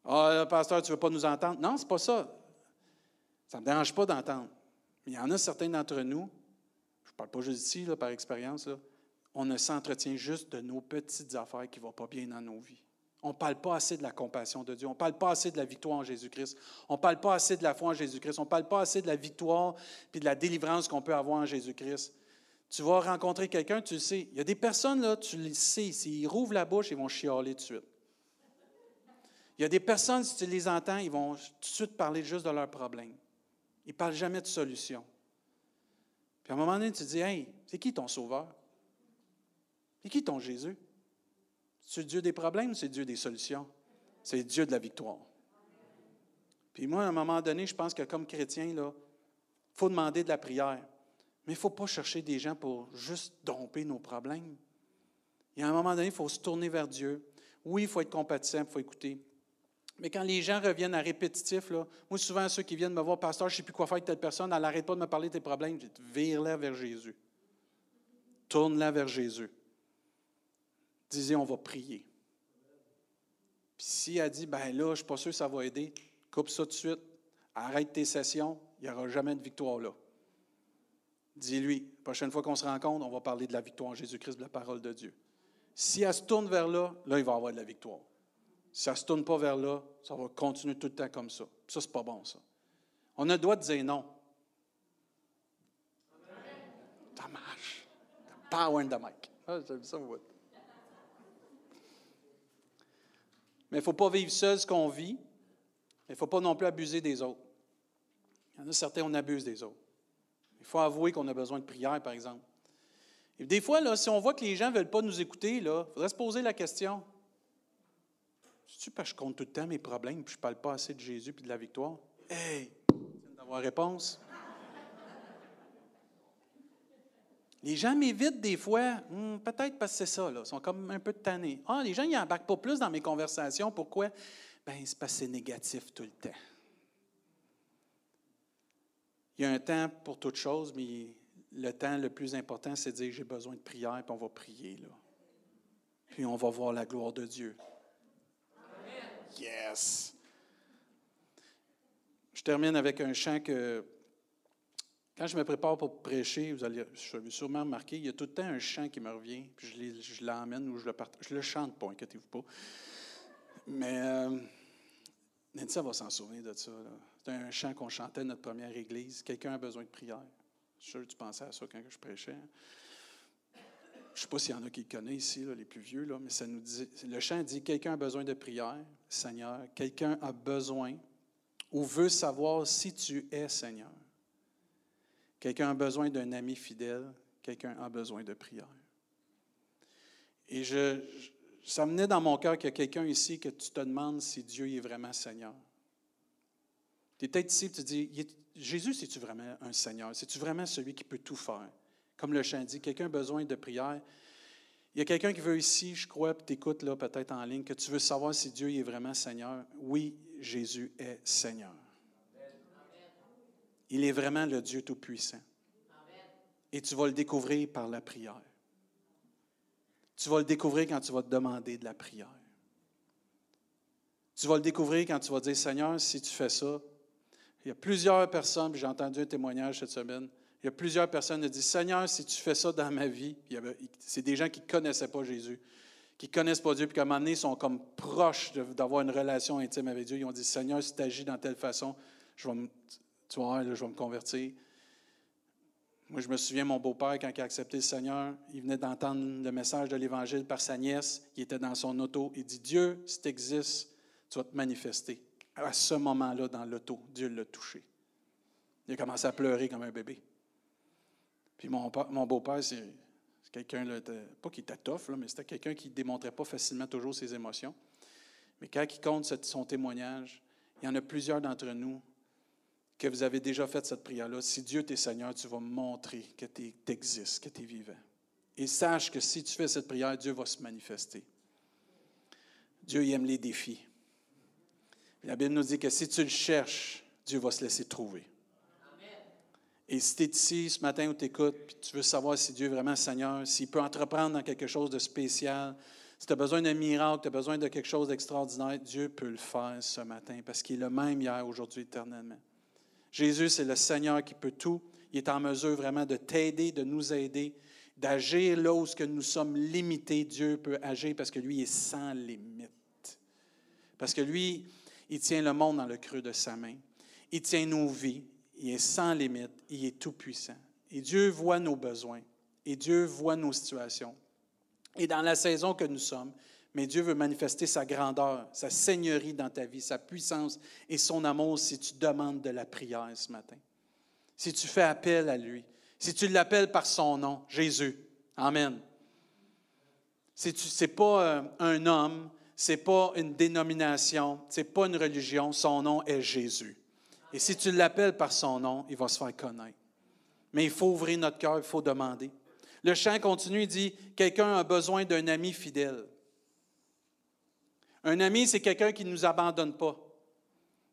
Ah, pasteur, tu ne veux pas nous entendre? Non, ce n'est pas ça. Ça ne me dérange pas d'entendre. Mais il y en a certains d'entre nous, je ne parle pas juste ici, par expérience, on ne s'entretient juste de nos petites affaires qui ne vont pas bien dans nos vies. On ne parle pas assez de la compassion de Dieu. On ne parle pas assez de la victoire en Jésus-Christ. On ne parle pas assez de la foi en Jésus-Christ. On ne parle pas assez de la victoire et de la délivrance qu'on peut avoir en Jésus-Christ. Tu vas rencontrer quelqu'un, tu le sais. Il y a des personnes, là, tu le sais, s'ils rouvrent la bouche, ils vont chialer tout de suite. Il y a des personnes, si tu les entends, ils vont tout de suite parler juste de leurs problèmes. Ils ne parlent jamais de solution. Puis à un moment donné, tu te dis Hey, c'est qui ton sauveur? C'est qui ton Jésus? C'est Dieu des problèmes c'est Dieu des solutions? C'est Dieu de la victoire. Puis moi, à un moment donné, je pense que comme chrétien, il faut demander de la prière. Mais il ne faut pas chercher des gens pour juste domper nos problèmes. Et à un moment donné, il faut se tourner vers Dieu. Oui, il faut être compatissant, il faut écouter. Mais quand les gens reviennent à répétitif, là, moi, souvent, ceux qui viennent me voir, Pasteur, je ne sais plus quoi faire avec telle personne, elle n'arrête pas de me parler de tes problèmes. Je dis, vire-la vers Jésus. Tourne-la vers Jésus disait on va prier. Puis si elle dit, ben là, je ne suis pas sûr que ça va aider, coupe ça tout de suite, arrête tes sessions, il n'y aura jamais de victoire là. Dis-lui, prochaine fois qu'on se rencontre, on va parler de la victoire en Jésus-Christ, de la parole de Dieu. Si elle se tourne vers là, là, il va avoir de la victoire. Si elle ne se tourne pas vers là, ça va continuer tout le temps comme ça. Ça, c'est pas bon, ça. On a le droit de dire non. Dommage. Power in the mic. Ah, ça, vous Mais il ne faut pas vivre seul ce qu'on vit. Il ne faut pas non plus abuser des autres. Il y en a certains, on abuse des autres. Il faut avouer qu'on a besoin de prière, par exemple. Et des fois, là, si on voit que les gens ne veulent pas nous écouter, il faudrait se poser la question. C'est-tu parce que je compte tout le temps mes problèmes et je ne parle pas assez de Jésus et de la victoire? Hey! d'avoir réponse. Les gens m'évitent des fois, hmm, peut-être parce que c'est ça, là, ils sont comme un peu tannés. Ah, les gens, ils n'embarquent pas plus dans mes conversations. Pourquoi? Ben, c'est parce que c'est négatif tout le temps. Il y a un temps pour toute chose, mais le temps le plus important, c'est de dire j'ai besoin de prière, puis on va prier. Là. Puis on va voir la gloire de Dieu. Yes! Je termine avec un chant que quand je me prépare pour prêcher, vous allez sûrement remarquer, il y a tout le temps un chant qui me revient, puis je l'emmène ou je le partage. Je le chante pas, inquiétez-vous pas. Mais euh, Nancy va s'en souvenir de ça. C'est un chant qu'on chantait à notre première église. Quelqu'un a besoin de prière. Je suis sûr que tu pensais à ça quand je prêchais. Hein. Je ne sais pas s'il y en a qui le connaissent ici, les plus vieux, mais ça nous dit, le chant dit Quelqu'un a besoin de prière, Seigneur. Quelqu'un a besoin ou veut savoir si tu es Seigneur. Quelqu'un a besoin d'un ami fidèle, quelqu'un a besoin de prière. Et je, ça venait dans mon cœur qu'il y a quelqu'un ici que tu te demandes si Dieu est vraiment Seigneur. Tu es peut-être ici et tu te dis, Jésus, c'est-tu vraiment un Seigneur? C'est-tu vraiment celui qui peut tout faire? Comme le chant dit, quelqu'un a besoin de prière. Il y a quelqu'un qui veut ici, je crois, tu écoutes là peut-être en ligne, que tu veux savoir si Dieu est vraiment Seigneur. Oui, Jésus est Seigneur. Il est vraiment le Dieu Tout-Puissant. Et tu vas le découvrir par la prière. Tu vas le découvrir quand tu vas te demander de la prière. Tu vas le découvrir quand tu vas dire, Seigneur, si tu fais ça, il y a plusieurs personnes, j'ai entendu un témoignage cette semaine, il y a plusieurs personnes qui disent, Seigneur, si tu fais ça dans ma vie, c'est des gens qui ne connaissaient pas Jésus, qui ne connaissent pas Dieu, puis qu'à un moment donné, ils sont comme proches d'avoir une relation intime avec Dieu. Ils ont dit, Seigneur, si tu agis dans telle façon, je vais me, tu je vais me convertir. Moi, je me souviens, mon beau-père, quand il a accepté le Seigneur, il venait d'entendre le message de l'Évangile par sa nièce, qui était dans son auto. Il dit Dieu, si tu existes, tu vas te manifester. À ce moment-là, dans l'auto, Dieu l'a touché. Il a commencé à pleurer comme un bébé. Puis mon, mon beau-père, c'est quelqu'un, pas qui était tough, mais c'était quelqu'un qui ne démontrait pas facilement toujours ses émotions. Mais quand il compte son témoignage, il y en a plusieurs d'entre nous que vous avez déjà fait cette prière-là, si Dieu t'est Seigneur, tu vas montrer que tu existes, que tu es vivant. Et sache que si tu fais cette prière, Dieu va se manifester. Dieu aime les défis. La Bible nous dit que si tu le cherches, Dieu va se laisser trouver. Et si tu es ici ce matin où tu écoutes, puis tu veux savoir si Dieu est vraiment Seigneur, s'il peut entreprendre dans quelque chose de spécial, si tu as besoin d'un miracle, tu as besoin de quelque chose d'extraordinaire, Dieu peut le faire ce matin parce qu'il est le même hier, aujourd'hui, éternellement. Jésus, c'est le Seigneur qui peut tout. Il est en mesure vraiment de t'aider, de nous aider, d'agir là où nous sommes limités. Dieu peut agir parce que lui est sans limite. Parce que lui, il tient le monde dans le creux de sa main. Il tient nos vies. Il est sans limite. Il est tout-puissant. Et Dieu voit nos besoins. Et Dieu voit nos situations. Et dans la saison que nous sommes, mais Dieu veut manifester sa grandeur, sa seigneurie dans ta vie, sa puissance et son amour si tu demandes de la prière ce matin. Si tu fais appel à lui, si tu l'appelles par son nom, Jésus. Amen. Ce n'est pas euh, un homme, ce n'est pas une dénomination, ce n'est pas une religion, son nom est Jésus. Et si tu l'appelles par son nom, il va se faire connaître. Mais il faut ouvrir notre cœur, il faut demander. Le chant continue, il dit, quelqu'un a besoin d'un ami fidèle. Un ami, c'est quelqu'un qui ne nous abandonne pas.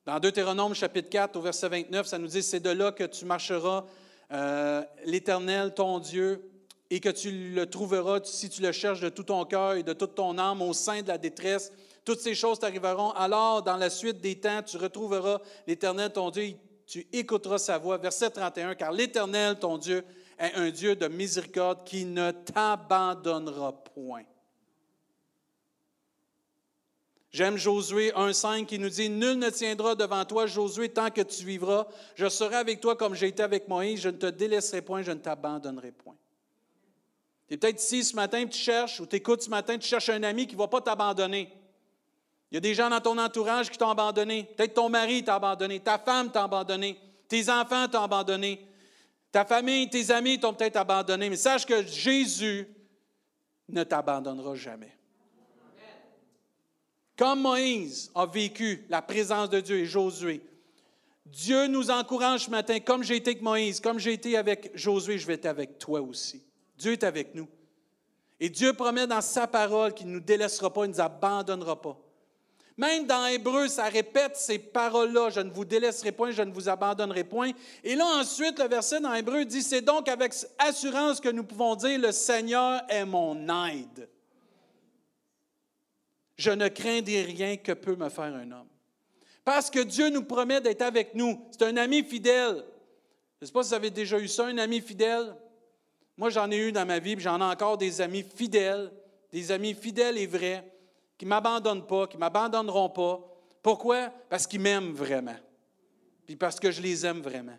Dans Deutéronome chapitre 4, au verset 29, ça nous dit, c'est de là que tu marcheras, euh, l'Éternel, ton Dieu, et que tu le trouveras si tu le cherches de tout ton cœur et de toute ton âme au sein de la détresse. Toutes ces choses t'arriveront. Alors, dans la suite des temps, tu retrouveras l'Éternel, ton Dieu, tu écouteras sa voix. Verset 31, car l'Éternel, ton Dieu, est un Dieu de miséricorde qui ne t'abandonnera point. J'aime Josué 1.5 qui nous dit, Nul ne tiendra devant toi, Josué, tant que tu vivras. Je serai avec toi comme j'ai été avec Moïse. Je ne te délaisserai point, je ne t'abandonnerai point. Tu es peut-être ici ce matin, tu cherches, ou tu ce matin, tu cherches un ami qui ne va pas t'abandonner. Il y a des gens dans ton entourage qui t'ont abandonné. Peut-être ton mari t'a abandonné, ta femme t'a abandonné, tes enfants t'ont abandonné, ta famille, tes amis t'ont peut-être abandonné. Mais sache que Jésus ne t'abandonnera jamais. Comme Moïse a vécu la présence de Dieu et Josué, Dieu nous encourage ce matin, comme j'ai été avec Moïse, comme j'ai été avec Josué, je vais être avec toi aussi. Dieu est avec nous. Et Dieu promet dans sa parole qu'il ne nous délaissera pas, il ne nous abandonnera pas. Même dans Hébreu, ça répète ces paroles-là, je ne vous délaisserai point, je ne vous abandonnerai point. Et là ensuite, le verset dans Hébreu dit, c'est donc avec assurance que nous pouvons dire, le Seigneur est mon aide. Je ne craindrai rien que peut me faire un homme. Parce que Dieu nous promet d'être avec nous. C'est un ami fidèle. Je ne sais pas si vous avez déjà eu ça, un ami fidèle. Moi, j'en ai eu dans ma vie, j'en ai encore des amis fidèles, des amis fidèles et vrais, qui ne m'abandonnent pas, qui ne m'abandonneront pas. Pourquoi? Parce qu'ils m'aiment vraiment. Puis parce que je les aime vraiment.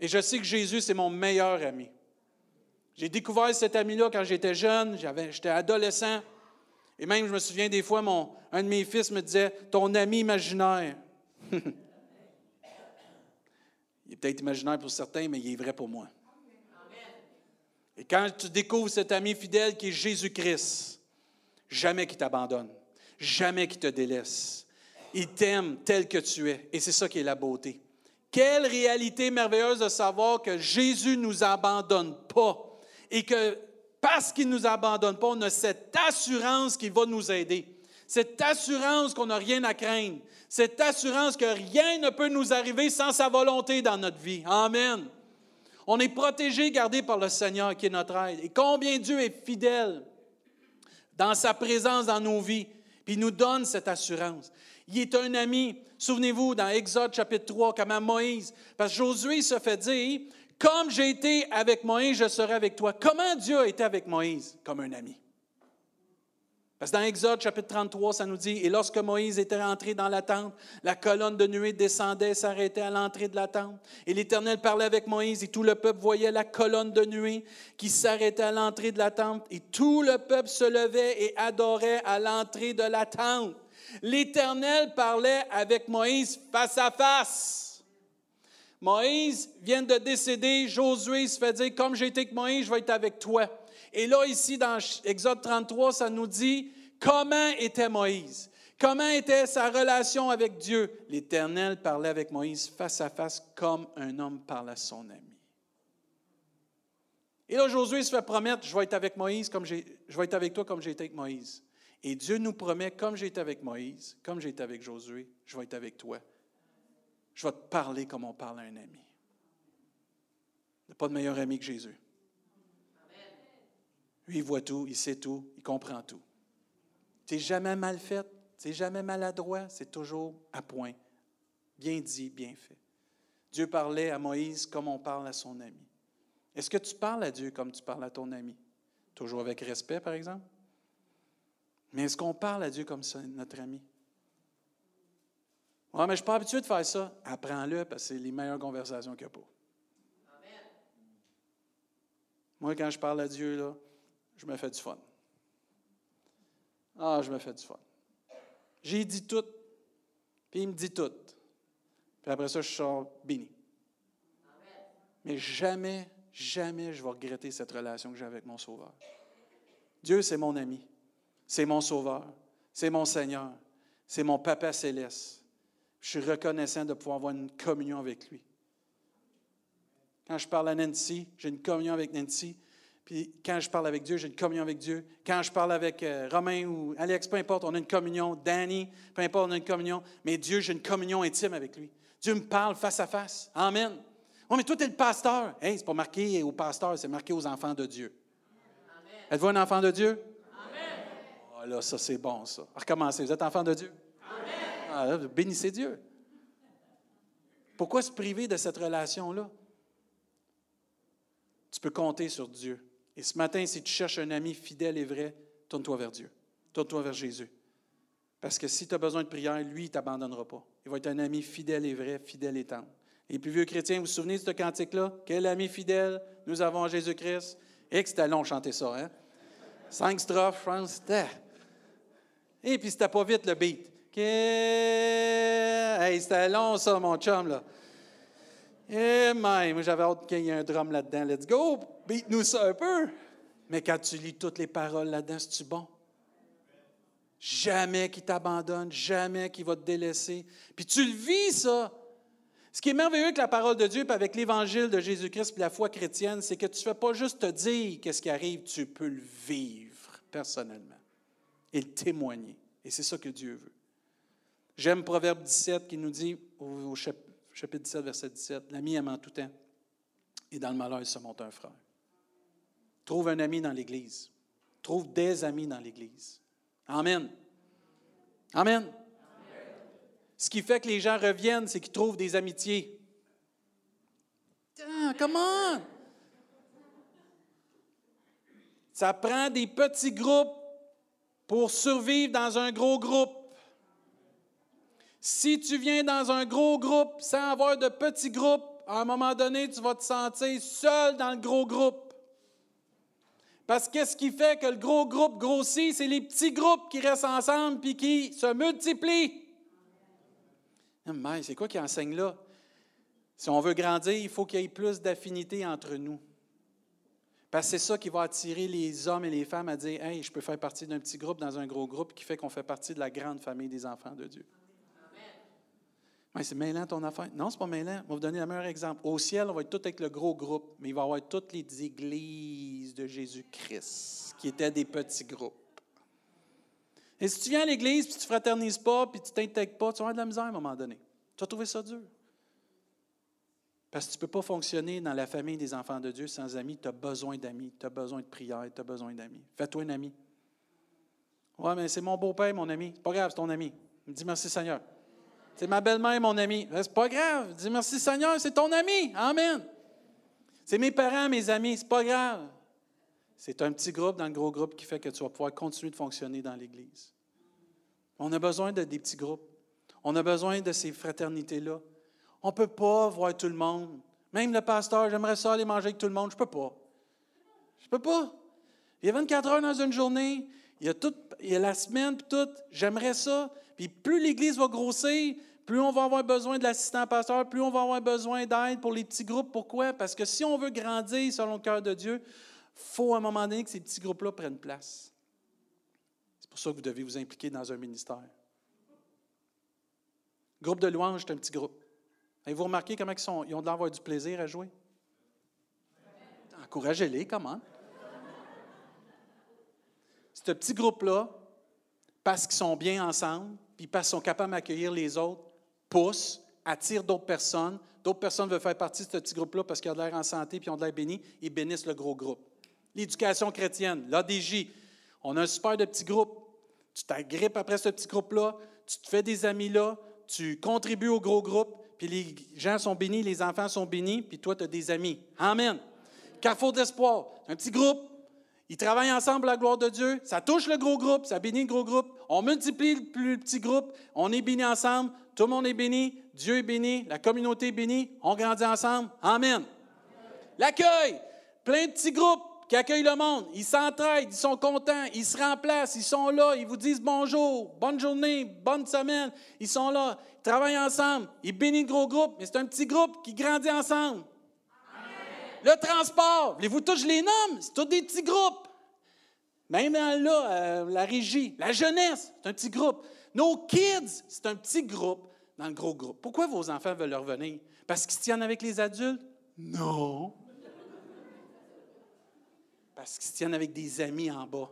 Et je sais que Jésus, c'est mon meilleur ami. J'ai découvert cet ami-là quand j'étais jeune, j'étais adolescent. Et même, je me souviens des fois, mon, un de mes fils me disait Ton ami imaginaire. il est peut-être imaginaire pour certains, mais il est vrai pour moi. Et quand tu découvres cet ami fidèle qui est Jésus-Christ, jamais qu'il t'abandonne, jamais qu'il te délaisse. Il t'aime tel que tu es. Et c'est ça qui est la beauté. Quelle réalité merveilleuse de savoir que Jésus ne nous abandonne pas et que parce qu'il ne nous abandonne pas, on a cette assurance qu'il va nous aider. Cette assurance qu'on n'a rien à craindre. Cette assurance que rien ne peut nous arriver sans sa volonté dans notre vie. Amen. On est protégé, gardé par le Seigneur qui est notre aide. Et combien Dieu est fidèle dans sa présence dans nos vies, puis il nous donne cette assurance. Il est un ami. Souvenez-vous, dans Exode chapitre 3, comment Moïse, parce que Josué se fait dire, comme j'ai été avec Moïse, je serai avec toi. Comment Dieu a été avec Moïse? Comme un ami. Parce que dans Exode chapitre 33, ça nous dit, et lorsque Moïse était rentré dans la tente, la colonne de nuée descendait, s'arrêtait à l'entrée de la tente. Et l'Éternel parlait avec Moïse, et tout le peuple voyait la colonne de nuée qui s'arrêtait à l'entrée de la tente. Et tout le peuple se levait et adorait à l'entrée de la tente. L'Éternel parlait avec Moïse face à face. Moïse vient de décéder, Josué se fait dire, comme j'ai été avec Moïse, je vais être avec toi. Et là, ici, dans Exode 33, ça nous dit comment était Moïse? Comment était sa relation avec Dieu? L'Éternel parlait avec Moïse face à face comme un homme parle à son ami. Et là, Josué se fait promettre, je vais être avec Moïse comme je vais être avec toi comme j'ai été avec Moïse. Et Dieu nous promet, comme j'ai été avec Moïse, comme j'ai été avec Josué, je vais être avec toi. Je vais te parler comme on parle à un ami. Il n'y a pas de meilleur ami que Jésus. Lui, il voit tout, il sait tout, il comprend tout. Tu n'es jamais mal fait, tu n'es jamais maladroit, c'est toujours à point. Bien dit, bien fait. Dieu parlait à Moïse comme on parle à son ami. Est-ce que tu parles à Dieu comme tu parles à ton ami? Toujours avec respect, par exemple? Mais est-ce qu'on parle à Dieu comme notre ami? Oui, mais je ne suis pas habitué de faire ça. Apprends-le parce que c'est les meilleures conversations qu'il n'y a pas. Moi, quand je parle à Dieu, là, je me fais du fun. Ah, je me fais du fun. J'ai dit tout, puis il me dit tout. Puis après ça, je sors béni. Mais jamais, jamais je vais regretter cette relation que j'ai avec mon Sauveur. Dieu, c'est mon ami. C'est mon Sauveur. C'est mon Seigneur. C'est mon Papa céleste. Je suis reconnaissant de pouvoir avoir une communion avec lui. Quand je parle à Nancy, j'ai une communion avec Nancy. Puis quand je parle avec Dieu, j'ai une communion avec Dieu. Quand je parle avec euh, Romain ou Alex, peu importe, on a une communion. Danny, peu importe, on a une communion. Mais Dieu, j'ai une communion intime avec lui. Dieu me parle face à face. Amen. Oui, mais toi, tu es le pasteur. Hey, c'est pas marqué au pasteur, c'est marqué aux enfants de Dieu. Êtes-vous un enfant de Dieu? Amen. Oh, là, ça, c'est bon, ça. Recommencez. Vous êtes enfant de Dieu? Ah, bénissez Dieu. Pourquoi se priver de cette relation-là? Tu peux compter sur Dieu. Et ce matin, si tu cherches un ami fidèle et vrai, tourne-toi vers Dieu. Tourne-toi vers Jésus. Parce que si tu as besoin de prière, lui, il ne t'abandonnera pas. Il va être un ami fidèle et vrai, fidèle et tendre. Les plus vieux chrétiens, vous vous souvenez de ce cantique-là? Quel ami fidèle? Nous avons Jésus-Christ? Et que c'était long chanter ça, hein? Cinq strophes, je pense. Et puis c'était pas vite le beat. Hey, c'était long, ça, mon chum, là. Eh, moi, j'avais hâte qu'il y ait un drum là-dedans. Let's go, beat-nous ça un peu. Mais quand tu lis toutes les paroles là-dedans, c'est-tu bon? Jamais qu'il t'abandonne, jamais qu'il va te délaisser. Puis tu le vis, ça. Ce qui est merveilleux avec la parole de Dieu, puis avec l'évangile de Jésus-Christ, puis la foi chrétienne, c'est que tu ne fais pas juste te dire qu'est-ce qui arrive, tu peux le vivre personnellement et le témoigner. Et c'est ça que Dieu veut. J'aime Proverbe 17 qui nous dit, au chapitre 17, verset 17, L'ami aime en tout temps, et dans le malheur, il se monte un frère. Trouve un ami dans l'Église. Trouve des amis dans l'Église. Amen. Amen. Ce qui fait que les gens reviennent, c'est qu'ils trouvent des amitiés. Ah, comment? Ça prend des petits groupes pour survivre dans un gros groupe. Si tu viens dans un gros groupe sans avoir de petits groupes, à un moment donné, tu vas te sentir seul dans le gros groupe. Parce qu'est-ce qui fait que le gros groupe grossit? C'est les petits groupes qui restent ensemble puis qui se multiplient. Mais c'est quoi qui enseigne là? Si on veut grandir, il faut qu'il y ait plus d'affinité entre nous. Parce que c'est ça qui va attirer les hommes et les femmes à dire Hey, je peux faire partie d'un petit groupe dans un gros groupe qui fait qu'on fait partie de la grande famille des enfants de Dieu. C'est mêlant ton affaire. Non, c'est pas mêlant. Je vais vous donner le meilleur exemple. Au ciel, on va être tout avec le gros groupe, mais il va y avoir toutes les églises de Jésus-Christ qui étaient des petits groupes. Et si tu viens à l'église, puis tu ne fraternises pas, puis tu ne t'intègres pas, tu vas avoir de la misère à un moment donné. Tu vas trouver ça dur. Parce que tu ne peux pas fonctionner dans la famille des enfants de Dieu sans amis. Tu as besoin d'amis, tu as besoin de prière, tu as besoin d'amis. Fais-toi un ami. Ouais, mais c'est mon beau-père, mon ami. C'est pas grave, c'est ton ami. Dit merci Seigneur. C'est ma belle-mère, mon ami. C'est pas grave. Dis merci Seigneur, c'est ton ami. Amen. C'est mes parents, mes amis. C'est pas grave. C'est un petit groupe dans le gros groupe qui fait que tu vas pouvoir continuer de fonctionner dans l'Église. On a besoin de des petits groupes. On a besoin de ces fraternités-là. On ne peut pas voir tout le monde. Même le pasteur, j'aimerais ça aller manger avec tout le monde. Je ne peux pas. Je ne peux pas. Il y a 24 heures dans une journée. Il y a, tout, il y a la semaine, puis tout. J'aimerais ça. Puis plus l'Église va grossir, plus on va avoir besoin de l'assistant pasteur, plus on va avoir besoin d'aide pour les petits groupes. Pourquoi? Parce que si on veut grandir selon le cœur de Dieu, il faut à un moment donné que ces petits groupes-là prennent place. C'est pour ça que vous devez vous impliquer dans un ministère. Groupe de louanges, c'est un petit groupe. Avez-vous remarqué comment ils, sont, ont de l'avoir du plaisir à jouer? Encouragez-les, comment? Ce petit groupe-là, parce qu'ils sont bien ensemble, puis parce qu'ils sont capables d'accueillir les autres, poussent, attirent d'autres personnes. D'autres personnes veulent faire partie de ce petit groupe-là parce qu'ils ont de l'air en santé puis ils ont de l'air bénis. Ils bénissent le gros groupe. L'éducation chrétienne, l'ADJ, on a un super de petit groupe. Tu t'agrippes après ce petit groupe-là, tu te fais des amis là, tu contribues au gros groupe, puis les gens sont bénis, les enfants sont bénis, puis toi, tu as des amis. Amen. Carrefour d'espoir, un petit groupe, ils travaillent ensemble la gloire de Dieu. Ça touche le gros groupe, ça bénit le gros groupe. On multiplie le plus petit groupe. On est béni ensemble. Tout le monde est béni. Dieu est béni. La communauté est bénie. On grandit ensemble. Amen. L'accueil. Plein de petits groupes qui accueillent le monde. Ils s'entraident, ils sont contents, ils se remplacent, ils sont là, ils vous disent bonjour, bonne journée, bonne semaine. Ils sont là, ils travaillent ensemble. Ils bénissent le gros groupe, mais c'est un petit groupe qui grandit ensemble. Le transport, voulez-vous tous, les nomme, c'est tous des petits groupes. Même là, euh, la régie, la jeunesse, c'est un petit groupe. Nos kids, c'est un petit groupe dans le gros groupe. Pourquoi vos enfants veulent revenir? Parce qu'ils se tiennent avec les adultes? Non. Parce qu'ils se tiennent avec des amis en bas.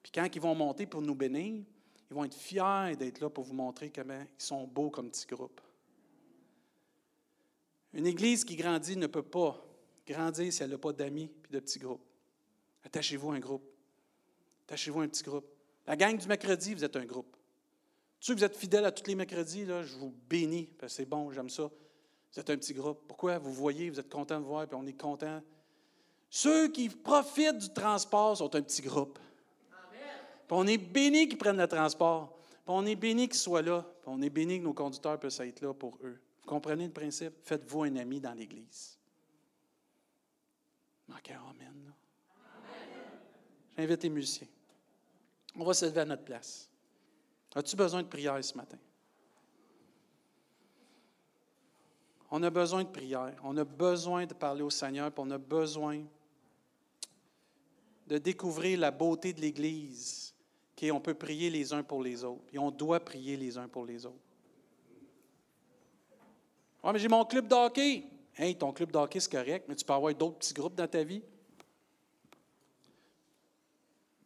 Puis quand ils vont monter pour nous bénir, ils vont être fiers d'être là pour vous montrer comment ils sont beaux comme petit groupe. Une église qui grandit ne peut pas grandir si elle n'a pas d'amis et de petits groupes. Attachez-vous un groupe. Attachez-vous un petit groupe. La gang du mercredi, vous êtes un groupe. Ceux vous êtes fidèles à tous les mercredis, je vous bénis, parce que c'est bon, j'aime ça. Vous êtes un petit groupe. Pourquoi? Vous voyez, vous êtes content de voir, puis on est content. Ceux qui profitent du transport sont un petit groupe. Puis on est béni qu'ils prennent le transport. Puis on est béni qu'ils soient là. Puis on est béni que nos conducteurs puissent être là pour eux. Comprenez le principe? Faites-vous un ami dans l'Église. Marquez Amen. J'invite les musiciens. On va se lever à notre place. As-tu besoin de prière ce matin? On a besoin de prière. On a besoin de parler au Seigneur, puis on a besoin de découvrir la beauté de l'Église, qu'on peut prier les uns pour les autres. Et on doit prier les uns pour les autres. Oui, mais j'ai mon club d'hockey. Hey, ton club d'hockey, c'est correct, mais tu peux avoir d'autres petits groupes dans ta vie.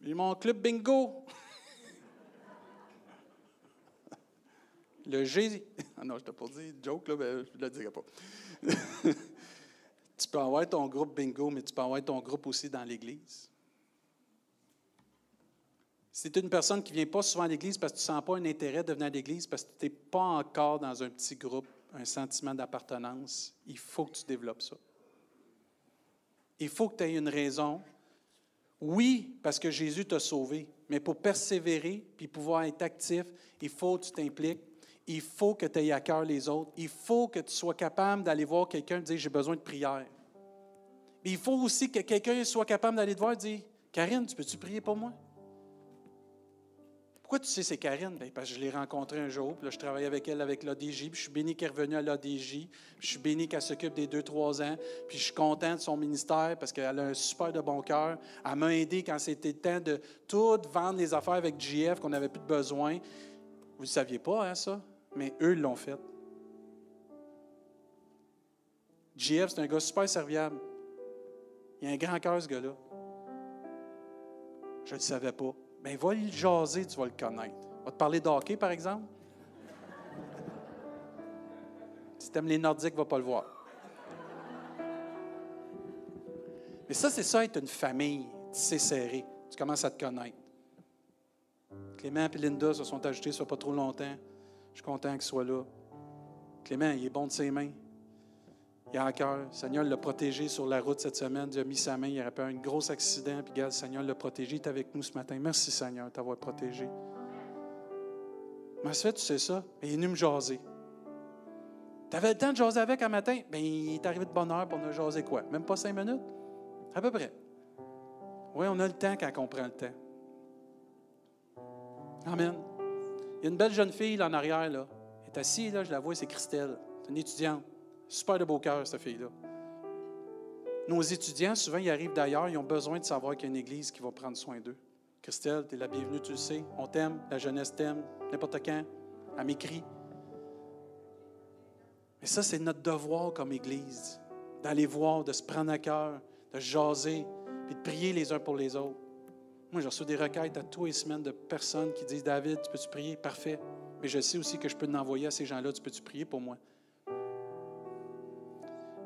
J'ai mon club bingo. Le G. Ah non, je t'ai pas dit joke, là, mais je ne le dirai pas. tu peux avoir ton groupe bingo, mais tu peux avoir ton groupe aussi dans l'Église. Si tu es une personne qui ne vient pas souvent à l'Église parce que tu ne sens pas un intérêt de venir à l'Église, parce que tu n'es pas encore dans un petit groupe, un sentiment d'appartenance, il faut que tu développes ça. Il faut que tu aies une raison. Oui, parce que Jésus t'a sauvé, mais pour persévérer puis pouvoir être actif, il faut que tu t'impliques. Il faut que tu aies à cœur les autres. Il faut que tu sois capable d'aller voir quelqu'un et dire J'ai besoin de prière. Mais il faut aussi que quelqu'un soit capable d'aller te voir et dire Karine, tu peux-tu prier pour moi? Pourquoi tu sais c'est Karine? Ben, parce que je l'ai rencontrée un jour, puis là, je travaille avec elle avec l'ADJ, puis je suis béni qu'elle est revenue à l'ADJ, je suis béni qu'elle s'occupe des deux, trois ans, puis je suis content de son ministère parce qu'elle a un super de bon cœur. Elle m'a aidé quand c'était le temps de tout vendre les affaires avec JF, qu'on n'avait plus de besoin. Vous ne saviez pas, hein, ça? Mais eux l'ont fait. JF, c'est un gars super serviable. Il a un grand cœur, ce gars-là. Je ne le savais pas. Bien, va le jaser, tu vas le connaître. Va te parler d'hockey, par exemple? Si tu aimes les Nordiques, va pas le voir. Mais ça, c'est ça, être une famille tissée serrée. Tu commences à te connaître. Clément et Linda se sont ajoutés ça pas trop longtemps. Je suis content qu'il soit là. Clément, il est bon de ses mains. Il a un cœur. Le Seigneur l'a protégé sur la route cette semaine. Il a mis sa main. Il aurait pas un gros accident. Puis, regarde, le Seigneur l'a protégé. Il est avec nous ce matin. Merci, Seigneur, de t'avoir protégé. Mais fait, tu sais ça? il est venu me jaser. Tu avais le temps de jaser avec un matin? Bien, il est arrivé de bonne heure pour nous jaser quoi? Même pas cinq minutes? À peu près. Oui, on a le temps quand on prend le temps. Amen. Il y a une belle jeune fille là, en arrière. Là. Elle est assise, là, je la vois, c'est Christelle. C'est une étudiante. Super de beau cœur, cette fille-là. Nos étudiants, souvent, ils arrivent d'ailleurs, ils ont besoin de savoir qu'il y a une église qui va prendre soin d'eux. Christelle, tu es la bienvenue, tu le sais. On t'aime, la jeunesse t'aime, n'importe quand. Elle m'écrit. Mais ça, c'est notre devoir comme Église, d'aller voir, de se prendre à cœur, de jaser, puis de prier les uns pour les autres. Moi, je reçois des requêtes à tous les semaines de personnes qui disent David, tu peux-tu prier Parfait. Mais je sais aussi que je peux l'envoyer à ces gens-là. Tu peux-tu prier pour moi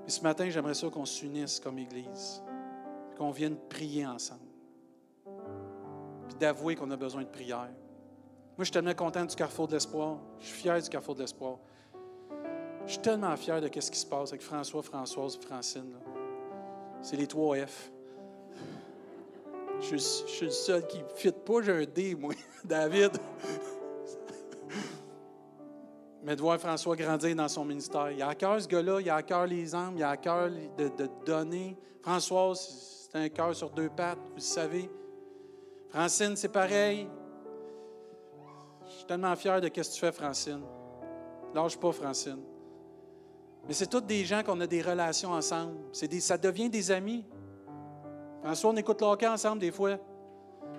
Et ce matin, j'aimerais ça qu'on s'unisse comme Église, qu'on vienne prier ensemble, puis d'avouer qu'on a besoin de prière. Moi, je suis tellement content du Carrefour de l'Espoir. Je suis fier du Carrefour de l'Espoir. Je suis tellement fier de ce qui se passe avec François, Françoise et Francine. C'est les trois F. Je, suis le seul qui ne fit pas, j'ai un D, moi, David. Mais de voir François grandir dans son ministère. Il a à cœur ce gars-là, il a à cœur les âmes, il a à cœur de, donner. Françoise, c'est un cœur sur deux pattes, vous le savez. Francine, c'est pareil. Je suis tellement fier de ce que tu fais, Francine. Lâche pas, Francine. Mais c'est tous des gens qu'on a des relations ensemble. Des, ça devient des amis. François, on écoute l'hockey ensemble des fois.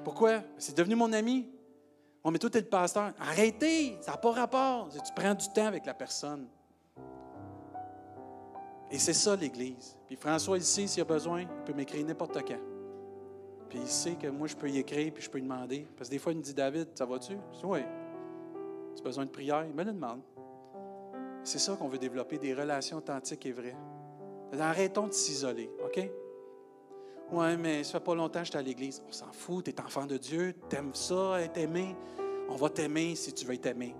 Pourquoi? C'est devenu mon ami. On met tout le pasteur. Arrêtez, ça n'a pas rapport. Tu prends du temps avec la personne. Et c'est ça l'Église. Puis François, ici, s'il a besoin, il peut m'écrire n'importe quand. Puis il sait que moi, je peux y écrire, puis je peux lui demander. Parce que des fois, il me dit David, ça va-tu? Je dis Oui. Tu as besoin de prière? Il me le demande. C'est ça qu'on veut développer, des relations authentiques et vraies. Arrêtons de s'isoler, OK? Ouais, mais ça fait pas longtemps que j'étais à l'église. On s'en fout, tu es enfant de Dieu, tu aimes ça, être aimé. On va t'aimer si tu veux être aimé.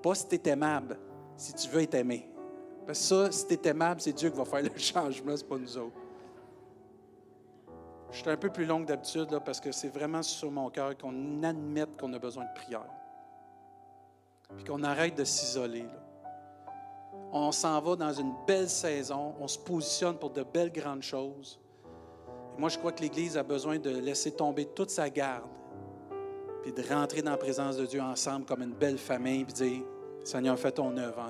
Pas si tu es aimable, si tu veux être aimé. Parce que ça, si tu es aimable, c'est Dieu qui va faire le changement, ce pas nous autres. Je suis un peu plus long que d'habitude parce que c'est vraiment sur mon cœur qu'on admette qu'on a besoin de prière. Puis qu'on arrête de s'isoler on s'en va dans une belle saison, on se positionne pour de belles grandes choses. moi, je crois que l'Église a besoin de laisser tomber toute sa garde, puis de rentrer dans la présence de Dieu ensemble comme une belle famille, puis dire, Seigneur, fais ton œuvre en